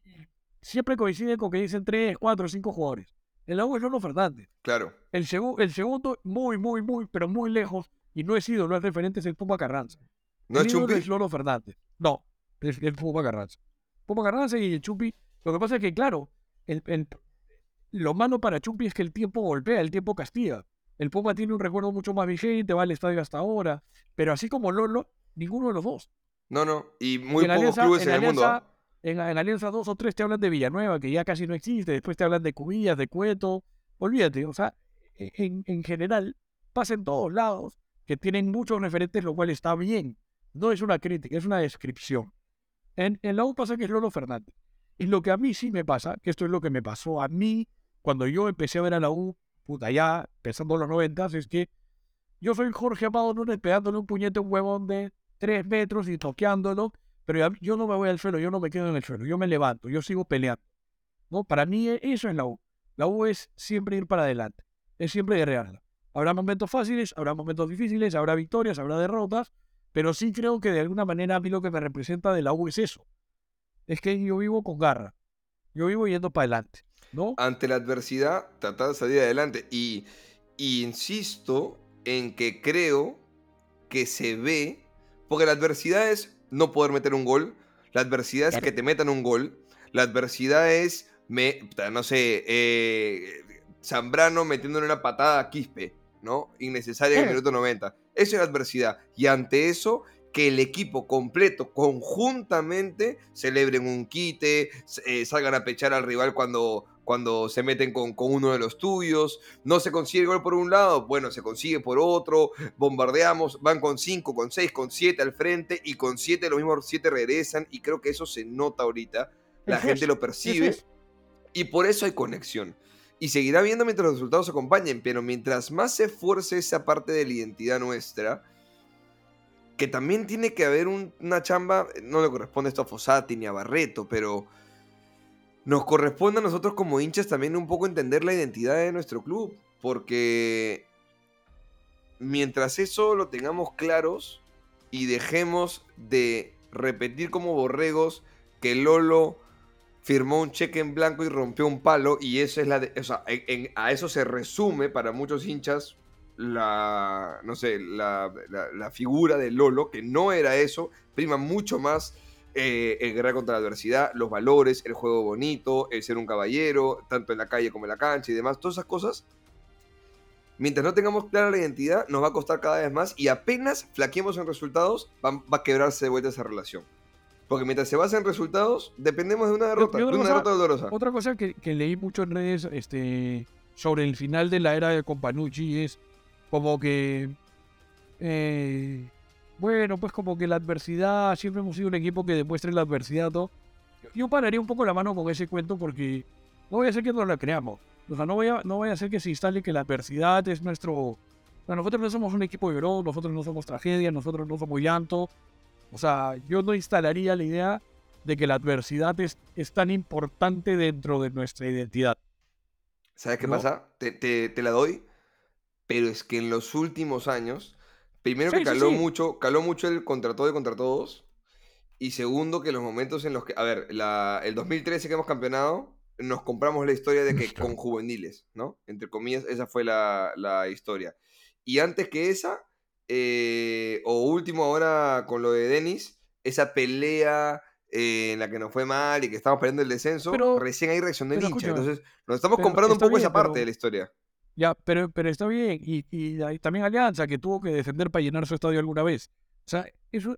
G: siempre coincide con que dicen tres, cuatro, cinco jugadores. El agua es Lolo Fernández.
F: Claro.
G: El, segu- el segundo, muy, muy, muy, pero muy lejos, y no es ídolo, es referente, es el Puma Carranza.
F: ¿No
G: el
F: es
G: ídolo
F: Chumpi?
G: es Lolo Fernández. No, es el Puma Carranza. Puma Carranza y el Chumpi. Lo que pasa es que, claro, el, el- lo malo para Chumpi es que el tiempo golpea, el tiempo castiga. El Puma tiene un recuerdo mucho más vigente, va al estadio hasta ahora. Pero así como Lolo, ninguno de los dos.
F: No, no. Y muy
G: Y
F: pocos
G: Alianza-
F: clubes en,
G: en
F: el mundo.
G: Alianza-
F: ¿ah?
G: En, en Alianza 2 o 3 te hablan de Villanueva, que ya casi no existe. Después te hablan de Cubillas, de Cueto. Olvídate, o sea, e- en, en general pasa en todos lados que tienen muchos referentes, lo cual está bien. No es una crítica, es una descripción. En, en la U pasa que es Lolo Fernández. Y lo que a mí sí me pasa, que esto es lo que me pasó a mí cuando yo empecé a ver a la U, puta, ya empezando los noventas, es que yo soy Jorge Amado Núñez pegándole un puñete a un huevón de tres metros y toqueándolo, pero yo no me voy al suelo, yo no me quedo en el suelo, yo me levanto, yo sigo peleando. ¿no? Para mí e- eso es la U. La U es siempre ir para adelante, es siempre guerrearla. Habrá momentos fáciles, habrá momentos difíciles, habrá victorias, habrá derrotas, pero sí creo que de alguna manera a mí lo que me representa de la U es eso. Es que yo vivo con garra, yo vivo yendo para adelante, ¿no?
F: ante la adversidad, tratar de salir adelante. Y, y insisto en que creo que se ve, porque la adversidad es no poder meter un gol, la adversidad es que te metan un gol, la adversidad es, me, no sé, eh, Zambrano metiéndole una patada a Quispe, ¿no? Innecesaria en el minuto 90. Eso es la adversidad. Y ante eso, que el equipo completo, conjuntamente, celebren un quite, eh, salgan a pechar al rival cuando, cuando se meten con, con uno de los tuyos. No se consigue el gol por un lado, bueno, se consigue por otro. Bombardeamos, van con 5, con 6, con 7 al frente y con 7 los mismos 7 regresan. Y creo que eso se nota ahorita. La gente
G: es,
F: lo percibe
G: es.
F: y por eso hay conexión. Y seguirá viendo mientras los resultados acompañen, pero mientras más se esfuerce esa parte de la identidad nuestra, que también tiene que haber un- una chamba, no le corresponde esto a Fossati ni a Barreto, pero nos corresponde a nosotros como hinchas también un poco entender la identidad de nuestro club, porque mientras eso lo tengamos claros y dejemos de repetir como borregos que Lolo firmó un cheque en blanco y rompió un palo y eso es la de- o sea, a eso se resume para muchos hinchas la no sé la, la- la figura de Lolo que no era eso prima mucho más eh, el guerra contra la adversidad los valores el juego bonito el ser un caballero tanto en la calle como en la cancha y demás todas esas cosas mientras no tengamos clara la identidad nos va a costar cada vez más y apenas flaqueemos en resultados va, va a quebrarse de vuelta esa relación porque mientras se basa en resultados, dependemos de una derrota,
G: y
F: de
G: otra
F: una
G: cosa-
F: derrota dolorosa.
G: Otra cosa que, que leí mucho en redes este, sobre el final de la era de Companucci es como que. eh, bueno, pues como que la adversidad. Siempre hemos sido un equipo que demuestre la adversidad. ¿no? Yo pararía un poco la mano con ese cuento porque no voy a hacer que nos la creamos. O sea, no voy a, no voy a hacer que se instale que la adversidad es nuestro. o sea, nosotros no somos un equipo de llorón, nosotros no somos tragedia, nosotros no somos llanto. O sea, yo no instalaría la idea de que la adversidad es, es tan importante dentro de nuestra identidad.
F: ¿Sabes qué
G: ¿no?
F: pasa? Te, te- te la doy, pero es que en los últimos años, primero
G: Sí,
F: que caló
G: sí.
F: mucho, caló mucho el contra todo y contra todos, y segundo que los momentos en los que, a ver, la, el 2013 que hemos campeonado, nos compramos la historia de que con juveniles, ¿no? Entre comillas, esa fue la, la historia. Y antes que esa, eh, o último ahora con lo de Denis, esa pelea eh, en la que nos fue mal y que estábamos perdiendo el descenso,
G: Pero-
F: recién ahí reaccionó el hincha. Entonces, nos estamos
G: pero
F: comprando un poco
G: bien,
F: esa parte
G: pero-
F: de la historia.
G: Ya, pero, pero está bien. Y, y hay también Alianza, que tuvo que defender para llenar su estadio alguna vez. O sea, eso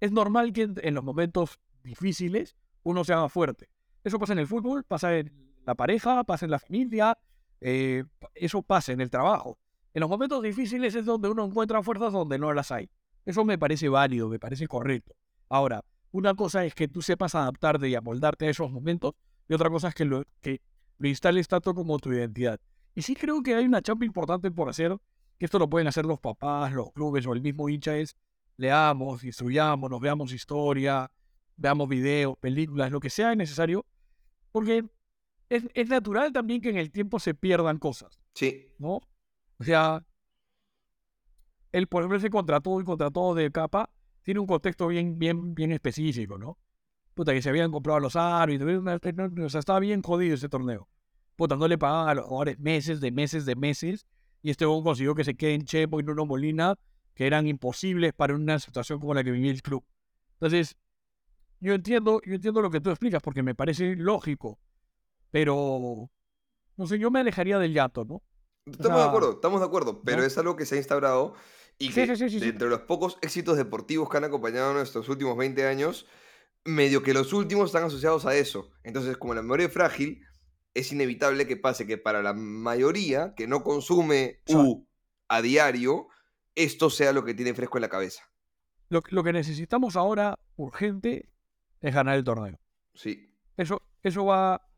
G: es normal que en los momentos difíciles uno se haga fuerte. Eso pasa en el fútbol, pasa en la pareja, pasa en la familia, eh, eso pasa en el trabajo. En los momentos difíciles es donde uno encuentra fuerzas donde no las hay. Eso me parece válido, me parece correcto. Ahora, una cosa es que tú sepas adaptarte y amoldarte a esos momentos, y otra cosa es que lo, que lo instales tanto como tu identidad. Y sí creo que hay una chamba importante por hacer, que esto lo pueden hacer los papás, los clubes o el mismo hincha, es leamos, instruyamos, nos veamos historia, veamos videos, películas, lo que sea necesario, porque es, es natural también que en el tiempo se pierdan cosas,
F: Sí.
G: ¿no? O sea, el por ejemplo ese contra todo y contra todo de capa tiene un contexto bien, bien, bien específico, ¿no? Puta, que se habían comprado los árbitros, o sea, estaba bien jodido ese torneo. Puta, no le pagaban a los jugadores meses, de meses, de meses, y este hombre consiguió que se queden Chepo y Nuno Molina, que eran imposibles para una situación como la que vivía el club. Entonces, yo entiendo, yo entiendo lo que tú explicas, porque me parece lógico, pero, no sé, yo me alejaría del llanto, ¿no?
F: Estamos de
G: sea,
F: acuerdo, estamos de acuerdo, pero
G: ¿no?
F: es algo que se ha instaurado y que
G: sí, sí, sí,
F: de los pocos éxitos deportivos que han acompañado nuestros últimos 20 años, medio que los últimos están asociados a eso. Entonces, como la memoria es frágil, es inevitable que pase que para la mayoría que no consume U a diario, esto sea lo que tiene fresco en la cabeza.
G: Lo, lo que necesitamos ahora, urgente, es ganar el torneo.
F: Sí.
G: Eso, eso va.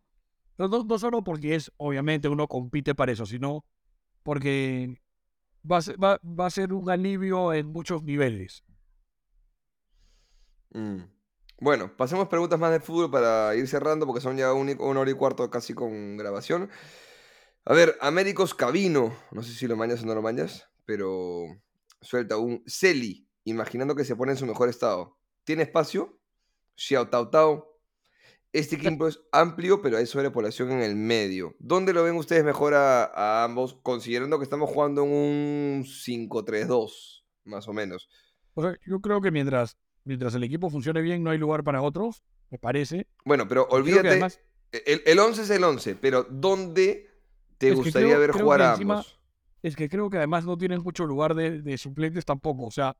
G: No, no- no solo porque es, obviamente, uno compite para eso, sino porque va a ser, va, va a ser un alivio en muchos niveles.
F: Mm. Bueno, pasemos preguntas más de fútbol para ir cerrando porque son ya un una hora y cuarto casi con grabación. A ver, Américos Cabino, no sé si lo mañas o no lo mañas, pero suelta un Celi, imaginando que se pone en su mejor estado. ¿Tiene espacio? Xiao Tao Tao. Este equipo es amplio, pero hay sobrepoblación en el medio. ¿Dónde lo ven ustedes mejor a, a ambos, considerando que estamos jugando en un 5-3-2, más o menos?
G: O sea, yo creo que mientras, mientras el equipo funcione bien, no hay lugar para otros, me parece.
F: Bueno, pero olvídate,
G: además-
F: el, el 11 es el 11, pero ¿dónde te gustaría
G: creo-
F: ver
G: creo
F: jugar a
G: encima-
F: ambos?
G: Es que creo que además no tienen mucho lugar de, de suplentes tampoco. O sea,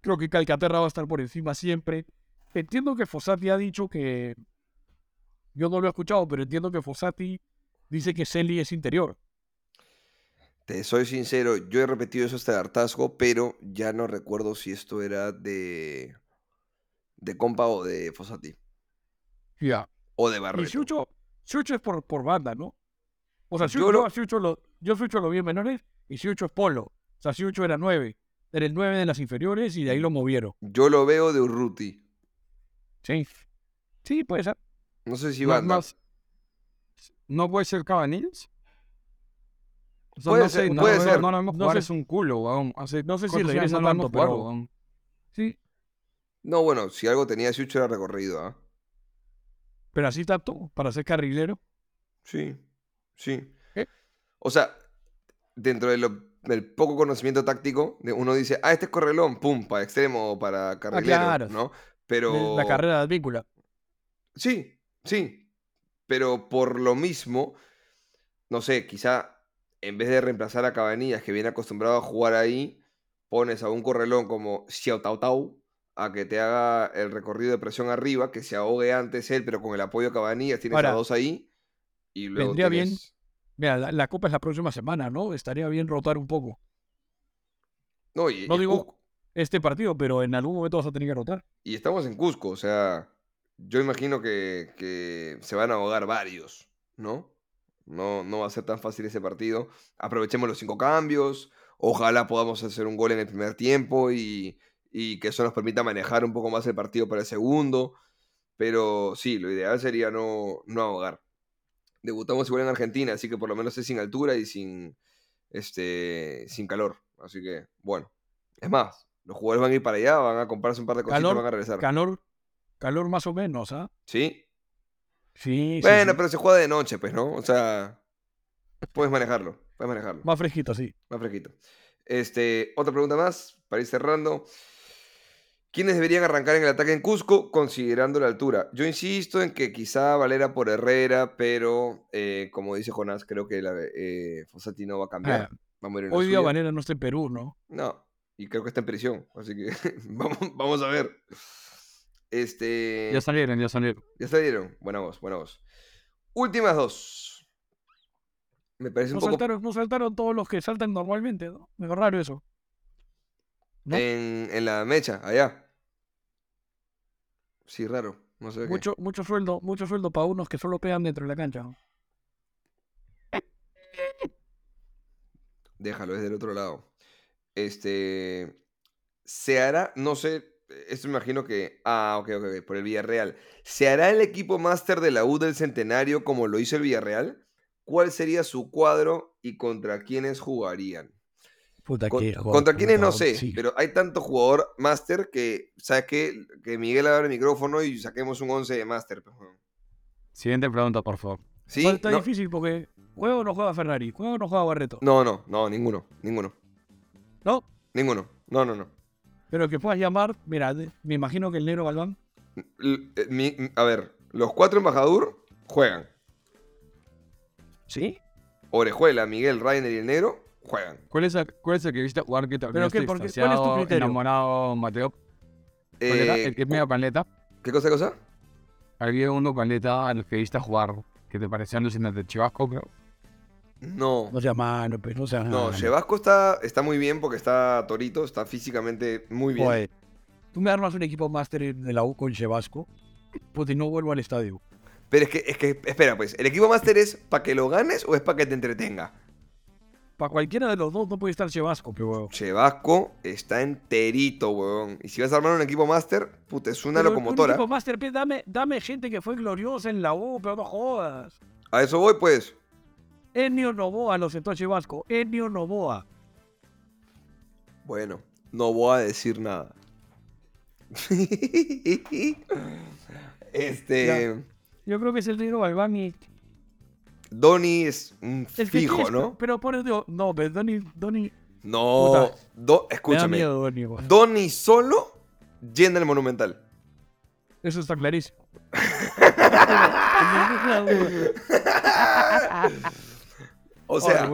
G: creo que Calcaterra va a estar por encima siempre. Entiendo que Fossati ha dicho que. Yo no lo he escuchado, pero entiendo que Fossati dice que Celi es interior.
F: Te soy sincero, yo he repetido eso hasta el hartazgo, pero ya no recuerdo si esto era de de Compa o de Fossati.
G: Ya.
F: O de
G: Y
F: Barreto.
G: Chucho, Chucho es por, por banda, ¿no? O sea,
F: Yo
G: Chucho,
F: lo-
G: yo a Chucho lo, yo Chucho lo vi en menores y Chucho es polo. O sea, Chucho era nueve. Era el nueve de las inferiores y de ahí lo movieron.
F: Yo lo veo de Urruti.
G: Sí. Sí, puede ser.
F: No sé si banda.
H: más- ¿No puede ser Cabanillas? O sea,
F: Puede
H: no
F: ser,
H: sé, no,
F: puede
H: lo veo-
F: ser.
H: no lo vemos
G: No
H: jugar,
G: sé-
H: es un culo, weón. Hace
G: No sé si regresa
H: no
G: tanto,
H: jugar,
G: pero-
H: weón.
G: Sí.
F: No, bueno, si algo tenía Chucho era recorrido, ¿ah?
G: Pero así tanto, para ser carrilero.
F: Sí, sí.
G: ¿Qué?
F: O sea, dentro de lo- del poco conocimiento táctico, de- uno dice, ah, este es correlón, pum, para extremo o para carrilero,
G: claro.
F: ¿no? Pero...
G: La carrera de Advíncula.
F: Sí, sí. Pero por lo mismo, no sé, quizá en vez de reemplazar a Cabanillas, que viene acostumbrado a jugar ahí, pones a un correlón como Xiao Tao Tao a que te haga el recorrido de presión arriba, que se ahogue antes él, pero con el apoyo de Cabanillas tienes
G: Ahora,
F: a dos ahí. Y luego
G: vendría bien- Mira, la, la Copa es la próxima semana, ¿no? Estaría bien rotar un poco
F: No, y,
G: no
F: y
G: digo-
F: Cusco-
G: este partido, pero en algún momento vas a tener que rotar.
F: y estamos en Cusco, o sea, yo imagino que, que se van a ahogar varios, ¿no? No, no va a ser tan fácil ese partido. Aprovechemos los cinco cambios. Ojalá podamos hacer un gol en el primer tiempo y, y que eso nos permita manejar un poco más el partido para el segundo. Pero sí, lo ideal sería no, no ahogar. Debutamos igual en Argentina, así que por lo menos es sin altura y sin, este, sin calor. Así que, bueno. Es más, los jugadores van a ir para allá, van a comprarse un par de cositas y van a regresar.
G: calor, calor más o menos, ¿ah?
F: Sí,
G: sí,
F: Bueno,
G: sí.
F: pero se juega de noche, pues, ¿no? O sea, puedes manejarlo, puedes manejarlo.
G: Más fresquito, sí.
F: Más fresquito. Este, otra pregunta más, para ir cerrando. ¿Quiénes deberían arrancar en el ataque en Cusco considerando la altura? Yo insisto en que quizá Valera por Herrera, pero eh, como dice Jonás, creo que la, eh, Fossati no va a cambiar.
G: Ah,
F: a
G: Hoy día
F: suya.
G: Vanera no está en Perú, ¿no?
F: No, y creo que está en prisión, así que vamos, vamos a ver. Este.
H: Ya salieron, ya salieron.
F: Ya salieron. Buena voz, buena voz. Últimas dos. Me parece un
G: No
F: poco
G: saltaron, no saltaron todos los que saltan normalmente, ¿no? Me raro eso. ¿no?
F: en, en la mecha, allá. Sí, raro. No sé qué.
G: Mucho, mucho sueldo, mucho sueldo para unos que solo pegan dentro de la cancha.
F: Déjalo, es del otro lado. Este. Se hará, no sé, esto me imagino que. Ah, ok, ok, ok, por el Villarreal. ¿Se hará el equipo máster de la U del Centenario como lo hizo el Villarreal? ¿Cuál sería su cuadro y contra quiénes jugarían?
G: Puta
F: Con-
G: que
F: contra quiénes no sé, pero hay tanto jugador máster que, ¿sabes qué? Que Miguel abra el micrófono y saquemos un 11 de máster. pues.
H: Siguiente pregunta, por favor.
F: ¿Sí?
G: Está
F: No,
G: difícil porque juego o no juega Ferrari, juego o no juega Barreto.
F: no, no, no, ninguno, ninguno,
G: No,
F: ninguno. No, no, no.
G: Pero que puedas llamar, mira, me imagino que el negro Galván.
F: L- eh, mi- a ver, los cuatro embajador juegan.
G: ¿Sí?
F: Orejuela, Miguel, Rainer y el negro juegan.
H: ¿Cuál es, el, cuál es el que viste jugar que te
G: ¿Pero qué? ¿Por qué? ¿Cuál es tu criterio?
H: enamorado, Mateo?
F: Eh,
H: ¿El que es medio paleta?
F: ¿Qué cosa, qué cosa?
H: Había uno paleta al que viste jugar que te parecía alucinante. Chivasco, creo.
F: No.
G: No sea mano, pues no sea
F: No, Chevasco está, está muy bien porque está torito, está físicamente muy bien.
G: Joder, tú me armas un equipo máster de la U con Chevasco, y no vuelvo al estadio.
F: Pero es que, es que, espera, pues, ¿el equipo máster es para que lo ganes o es para que te entretenga?
G: Para cualquiera de los dos no puede estar Chevasco, pero huevo.
F: Chevasco está enterito, weón. Y si vas a armar un equipo máster, puta, es una
G: Pero
F: locomotora.
G: Un equipo máster, dame, dame gente que fue gloriosa en la U, pero no jodas.
F: A eso voy, pues.
G: Ennio Novoa lo sentó a Chevasco. Ennio Novoa.
F: Bueno, no voy a decir nada. este.
G: Yo creo que es el negro Galván y...
F: Donny es un
G: Es que
F: fijo, ¿no?
G: Pero por eso, no, pero Donny, Donny,
F: No. Do- escúchame.
G: miedo Donny, güey.
F: Donny solo llena el monumental.
G: Eso está clarísimo.
F: O sea.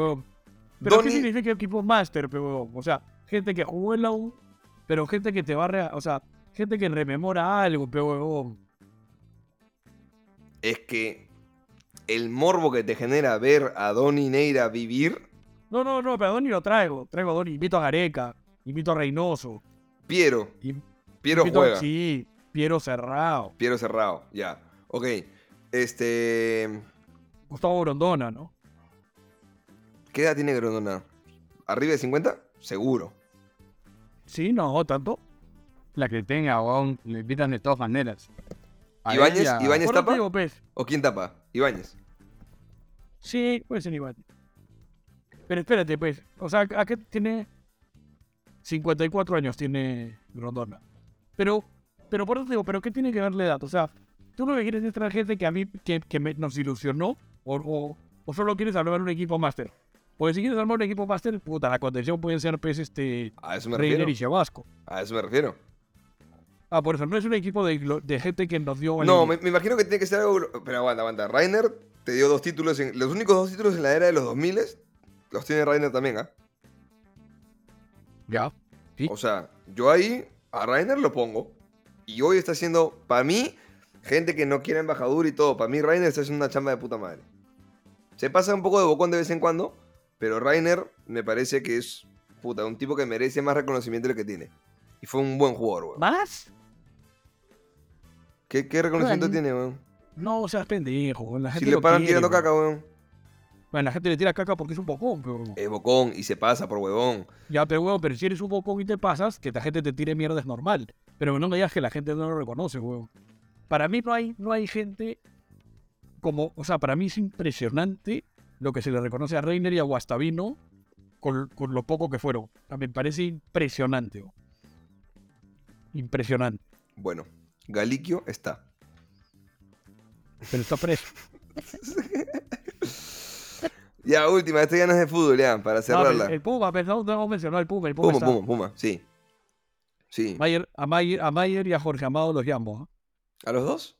G: Pero ¿qué significa equipo máster, pe, huevón? O sea, gente que jugó en la U, pero gente que te va a... O sea, gente que rememora algo, pe, huevón.
F: es que el morbo que te genera ver a Donny Neira vivir,
G: No, no, no, pero a Donny lo traigo. Traigo a Donny. Invito a Gareca. Invito a Reynoso.
F: Piero.
G: y-
F: Piero
G: invito
F: juega.
G: Sí, Piero Cerrado.
F: Piero cerrado, ya. Ok. Este.
G: Gustavo Grondona, ¿no?
F: ¿Qué edad tiene Grondona? ¿Arriba de 50? Seguro.
G: Sí, no, tanto.
H: La que tenga, weón, lo invitan de todas maneras. A
F: Ibáñez,
H: ella-
F: Ibáñez
G: Por
F: tapa.
G: digo, pues,
F: ¿O quién tapa? Ibáñez.
G: Sí, puede ser igual. Pero espérate, pues. O sea, ¿a qué tiene 54 años tiene Grondona? Pero, pero por eso digo, ¿pero qué tiene que ver la edad? O sea, ¿tú lo que quieres es traer gente que a mí que, que me- nos ilusionó? O, o, o solo quieres armar un equipo máster? Porque si quieres armar un equipo máster, puta, la contención pueden ser, pues, este,
F: A eso me
G: Reiner
F: refiero.
G: y Chabasco.
F: A eso me refiero.
G: Ah, por eso, no es un equipo de, gente que nos dio... el-
F: No, me, me imagino que tiene que ser algo. Pero aguanta, aguanta. Rainer te dio dos títulos. En, los únicos dos títulos en la era de los 2000 los tiene Rainer también, ¿ah?
G: Ya. Sí.
F: O sea, yo ahí a Rainer lo pongo. Y hoy está haciendo, para mí, gente que no quiere embajadura y todo. Para mí, Rainer está haciendo una chamba de puta madre. Se pasa un poco de bocón de vez en cuando. Pero Rainer me parece que es, puta, un tipo que merece más reconocimiento del que tiene. Y fue un buen jugador, weón.
G: ¿Más?
F: ¿Qué, qué reconocimiento tiene, weón?
G: No seas pendejo. La
F: Si le
G: lo
F: paran
G: quiere,
F: tirando
G: weón.
F: caca, weón.
G: Bueno, la gente le tira caca porque es un bocón, pero...
F: Es bocón y se pasa por huevón.
G: Ya, pero weón, pero si eres un bocón y te pasas, que la gente te tire mierda es normal. Pero no me digas que la gente no lo reconoce, weón. Para mí no hay, no hay gente como... O sea, para mí es impresionante lo que se le reconoce a Reiner y a Guastavino con, con lo poco que fueron. O sea, me parece impresionante, weón. Impresionante.
F: Bueno, Galiquio está.
G: Pero está preso.
F: Ya, última, este ya no es de fútbol, ya, para
G: No,
F: cerrarla.
G: el, el Puma, pero no, no hemos mencionado el Puma. El Puma,
F: Puma,
G: está-
F: Puma, Puma, sí. Sí.
G: Mayer- a, Mayer, a Mayer y a Jorge Amado los llamo. ¿ah?
F: ¿A los dos?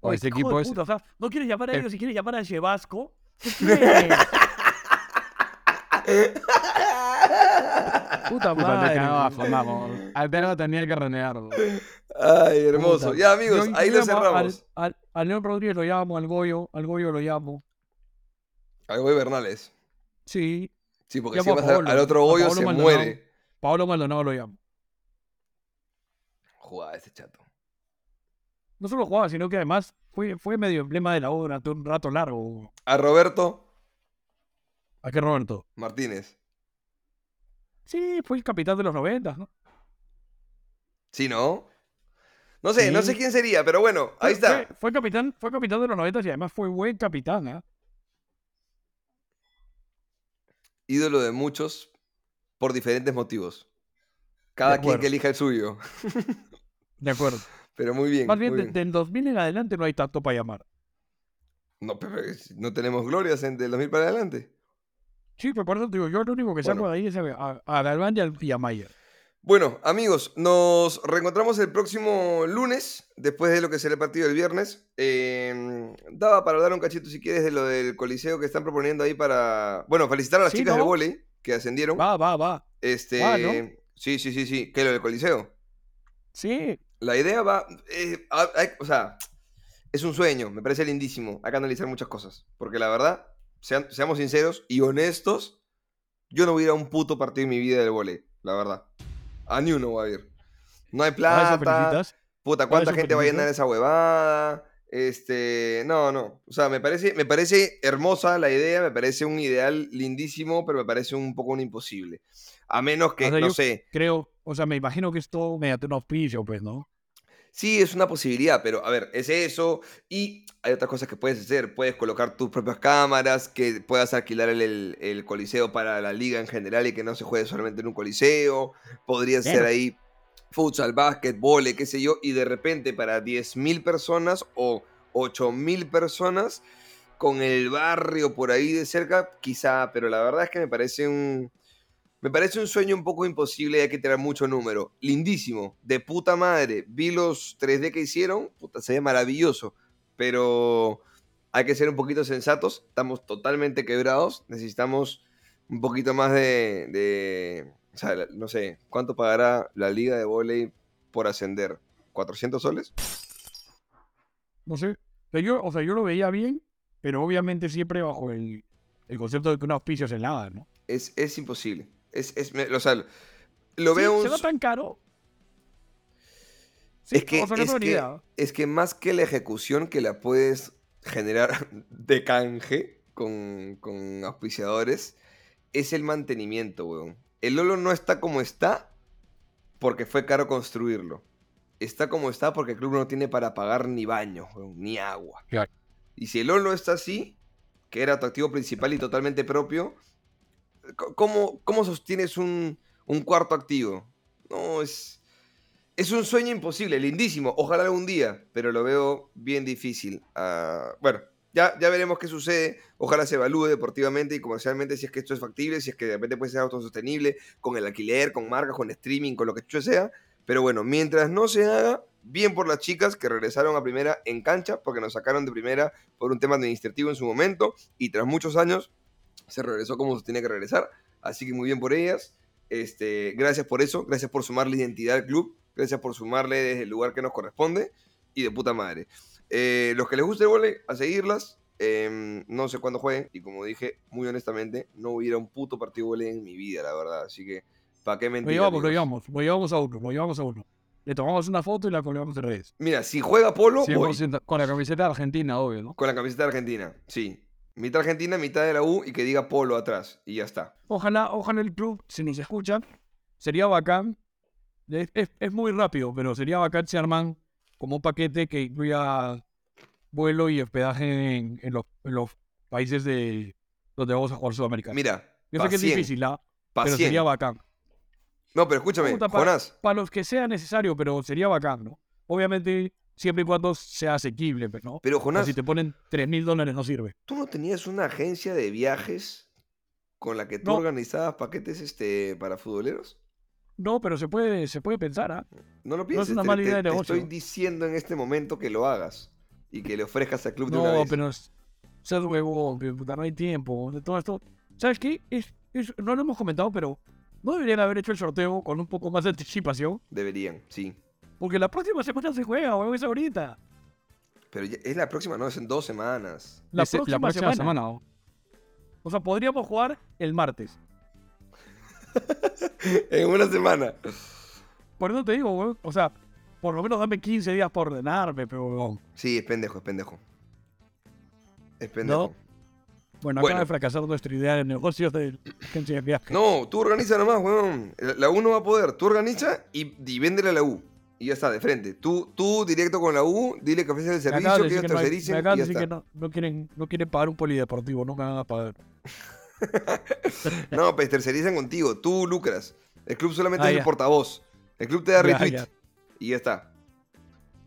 G: O este equipo es.
H: puta, o sea, no quieres llamar a
G: Eh.
H: ellos si quieres llamar a Chevasco. ¿Qué quieres? Puta madre.
G: cagaste, vamos. Tenía que renegar. bro.
F: Ay, hermoso.
G: Puta.
F: Ya, amigos,
G: Yo-
F: ahí
G: yo
F: lo cerramos.
G: Al, al, al León Rodríguez lo llamo, al Goyo, al Goyo lo llamo.
F: Al Goyo Bernales.
G: Sí.
F: Sí, porque
G: Llamo
F: si vas al otro Goyo se
G: Maldonado.
F: muere.
G: Pablo Maldonado lo llamo.
F: Jugada ese chato.
G: No solo jugaba, sino que además fue, fue medio emblema de la obra durante un rato largo.
F: A Roberto
G: ¿A qué Roberto?
F: Martínez.
G: Sí, fue el capitán de los noventas, ¿no?
F: Sí, ¿no? No sé, no sé quién sería, pero bueno, ahí
G: Fue-
F: está.
G: Fue, fue capitán, fue capitán de los noventas y además fue buen capitán, ¿ah?
F: Ídolo de muchos por diferentes motivos. Cada quien que elija el suyo.
G: De acuerdo.
F: Pero muy bien.
G: Más bien, de-
F: bien.
G: del 2000 en adelante no hay tanto para llamar.
F: No, pero no tenemos glorias en del 2000 para adelante.
G: Sí, pero por eso te digo, yo lo único que saco
F: Bueno.
G: de ahí es a, a, a Galván y al- y a Mayer.
F: Bueno, amigos, nos reencontramos el próximo lunes, después de lo que será el partido del viernes. Eh, daba para hablar un cachito, si quieres, de lo del coliseo que están proponiendo ahí para... Bueno, felicitar a las
G: Sí,
F: chicas de
G: ¿no?
F: volei que ascendieron.
G: Va, va, va.
F: Este...
G: va, ¿no?
F: Sí, sí, sí, sí. ¿Qué, lo del coliseo?
G: Sí,
F: La idea va... eh, a- o sea, es un sueño, me parece lindísimo. Hay que analizar muchas cosas. Porque la verdad, sean- seamos sinceros y honestos, yo no voy a ir a un puto partido en mi vida del volei, la verdad. A ni uno voy a ir. No hay plata. Puta, ¿cuánta gente va a llenar esa huevada? Este, no, no. O sea, me parece, me parece hermosa la idea, me parece un ideal lindísimo, pero me parece un poco un imposible. A menos que,
G: O sea,
F: no
G: yo-
F: sé,
G: Creo, o sea, me imagino que esto mediante un auspicio, pues, ¿no?
F: Sí, es una posibilidad, pero a ver, es eso. Y hay otras cosas que puedes hacer. Puedes colocar tus propias cámaras, que puedas alquilar el, el- el coliseo para la liga en general y que no se juegue solamente en un coliseo. Podría ser ahí futsal, básquet, vole, qué sé yo. Y de repente para 10.000 personas o 8.000 personas con el barrio por ahí de cerca, quizá. Pero la verdad es que me parece un... Me parece un sueño un poco imposible y hay que tener mucho número. Lindísimo, de puta madre. Vi los 3D que hicieron, puta, se ve maravilloso. Pero hay que ser un poquito sensatos. Estamos totalmente quebrados. Necesitamos un poquito más de. de- o sea, no sé, ¿cuánto pagará la liga de volei por ascender? ¿400 soles?
G: No sé. O sea, yo, o sea, yo lo veía bien, pero obviamente siempre bajo el, el concepto de que un auspicio es en nada, ¿no?
F: Es, es imposible. Es, es, me- o sea, lo
G: Sí,
F: veo un
G: ¿Se va tan caro? Sí,
F: Es que, es, que,
G: idea.
F: es que más que la ejecución que la puedes generar de canje con, con auspiciadores, es el mantenimiento, weón. El Lolo no está como está porque fue caro construirlo. Está como está porque el club no tiene para pagar ni baño, weón, ni agua. Y si el Lolo está así, que era tu activo principal y totalmente propio, ¿cómo, cómo sostienes un, un cuarto activo? No, es... Es un sueño imposible, lindísimo. Ojalá algún día, pero lo veo bien difícil. Ah, bueno, ya, ya veremos qué sucede. Ojalá se evalúe deportivamente y comercialmente si es que esto es factible, si es que de repente puede ser autosostenible con el alquiler, con marcas, con streaming, con lo que sea. Pero bueno, mientras no se haga, bien por las chicas que regresaron a primera en cancha, porque nos sacaron de primera por un tema administrativo en su momento y tras muchos años se regresó como se tiene que regresar. Así que muy bien por ellas. Este, gracias por eso, gracias por sumarle identidad al club, gracias por sumarle desde el lugar que nos corresponde y de puta madre. Eh, los que les guste el a seguirlas. Em, no sé cuándo jueguen y como dije, muy honestamente, no hubiera un puto partido vóley en mi vida, la verdad. Así que, ¿para qué
G: Lo
F: mentir?
G: llevamos, lo llevamos, lo llevamos a uno, lo llevamos a uno. Le tomamos una foto y la colgamos en redes.
F: Mira, si juega Polo, voy.
G: 100% con la camiseta de Argentina, obvio, ¿no?
F: Con la camiseta de Argentina, sí. Mitad Argentina, mitad de la U y que diga Polo atrás. Y ya está.
G: Ojalá, ojalá el club, si nos escuchan, sería bacán. Es, es- es muy rápido, pero sería bacán si arman como un paquete que incluya vuelo y hospedaje en, en los, en los países de donde vamos a jugar Sudamericano.
F: Mira,
G: Yo sé que es
F: 100,
G: difícil, ¿ah?
F: pa'
G: pero
F: 100.
G: sería bacán.
F: No, pero escúchame,
G: Puta, pa-
F: Jonás.
G: Para los que sea necesario, pero sería bacán, ¿no? Obviamente, siempre y cuando sea asequible, pues, ¿no?
F: Pero
G: O
F: Jonás,
G: si te ponen 3 mil dólares no sirve.
F: ¿tú no tenías una agencia de viajes con la que tú
G: No.
F: organizabas paquetes este, para futboleros?
G: No, pero se puede, se puede pensar, ¿ah?
F: No lo
G: es
F: pienses.
G: una
F: te-
G: mala
F: te-
G: idea de
F: te
G: negocio.
F: estoy diciendo en este momento que lo hagas y que le ofrezcas al club de una
G: No,
F: vez.
G: pero es- seas huevón, no hay tiempo. De todo esto. ¿Sabes qué? Es, es- no lo hemos comentado, pero no deberían haber hecho el sorteo con un poco más de anticipación.
F: Deberían, sí.
G: Porque la próxima semana se juega, huevón, es ahorita.
F: Pero ya- es la próxima, no, es en dos semanas.
G: La,
H: Ese-
G: próxima, semana.
H: semana, ¿o?
G: O sea, podríamos jugar el martes.
F: en una semana.
G: Por eso te digo, huevón. O sea, por lo menos dame 15 días para ordenarme, pero huevón.
F: Sí, es pendejo, es pendejo. Es pendejo.
G: Bueno,
F: Bueno.
G: acaba de fracasar nuestra idea de negocios de agencia de viaje.
F: No, tú organiza nomás, weón. La la U no va a poder. Tú organiza y, y véndele a la U. Y ya está, de frente. Tú, tú directo con la U, dile que ofreces el servicio, que ellos
G: que no hay-
F: tercericen
G: me
F: y ya está.
G: que no, no quieren, no quieren pagar un polideportivo, no me van a pagar.
F: No, pues tercerizan contigo. Tú lucras. El club solamente
G: Ah,
F: es el
G: ya.
F: portavoz. El club te da
G: Ya,
F: retweet.
G: ya.
F: Y ya está.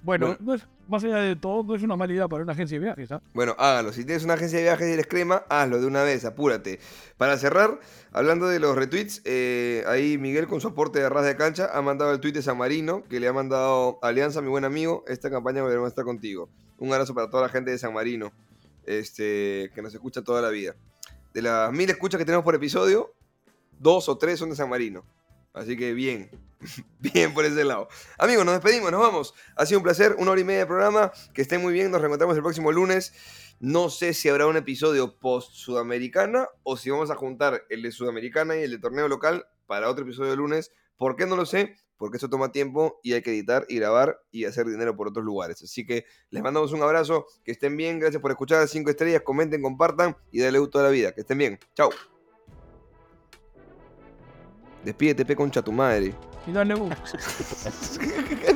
G: Bueno,
F: Bueno.
G: No es, más allá de todo, no es una mala idea para una agencia de viajes, ¿ah?
F: Bueno, hágalo. Si tienes una agencia de viajes y eres crema, hazlo de una vez, apúrate. Para cerrar, hablando de los retweets, eh, ahí Miguel con su aporte de ras de cancha ha mandado el tweet de San Marino, que le ha mandado Alianza, mi buen amigo, esta campaña volveremos a estar contigo. Un abrazo para toda la gente de San Marino, este, que nos escucha toda la vida. De las mil escuchas que tenemos por episodio, dos o tres son de San Marino. Así que bien, bien por ese lado. Amigos, nos despedimos, nos vamos. Ha sido un placer, una hora y media de programa. Que estén muy bien, nos reencontramos el próximo lunes. No sé si habrá un episodio post-sudamericana o si vamos a juntar el de sudamericana y el de torneo local para otro episodio de lunes. ¿Por qué no lo sé? Porque eso toma tiempo y hay que editar y grabar y hacer dinero por otros lugares. Así que les mandamos un abrazo, que estén bien, gracias por escuchar, cinco estrellas, comenten, compartan y dale gusto a la vida. Que estén bien, chao. Despídete, pe concha tu madre.
G: Y dale, uh,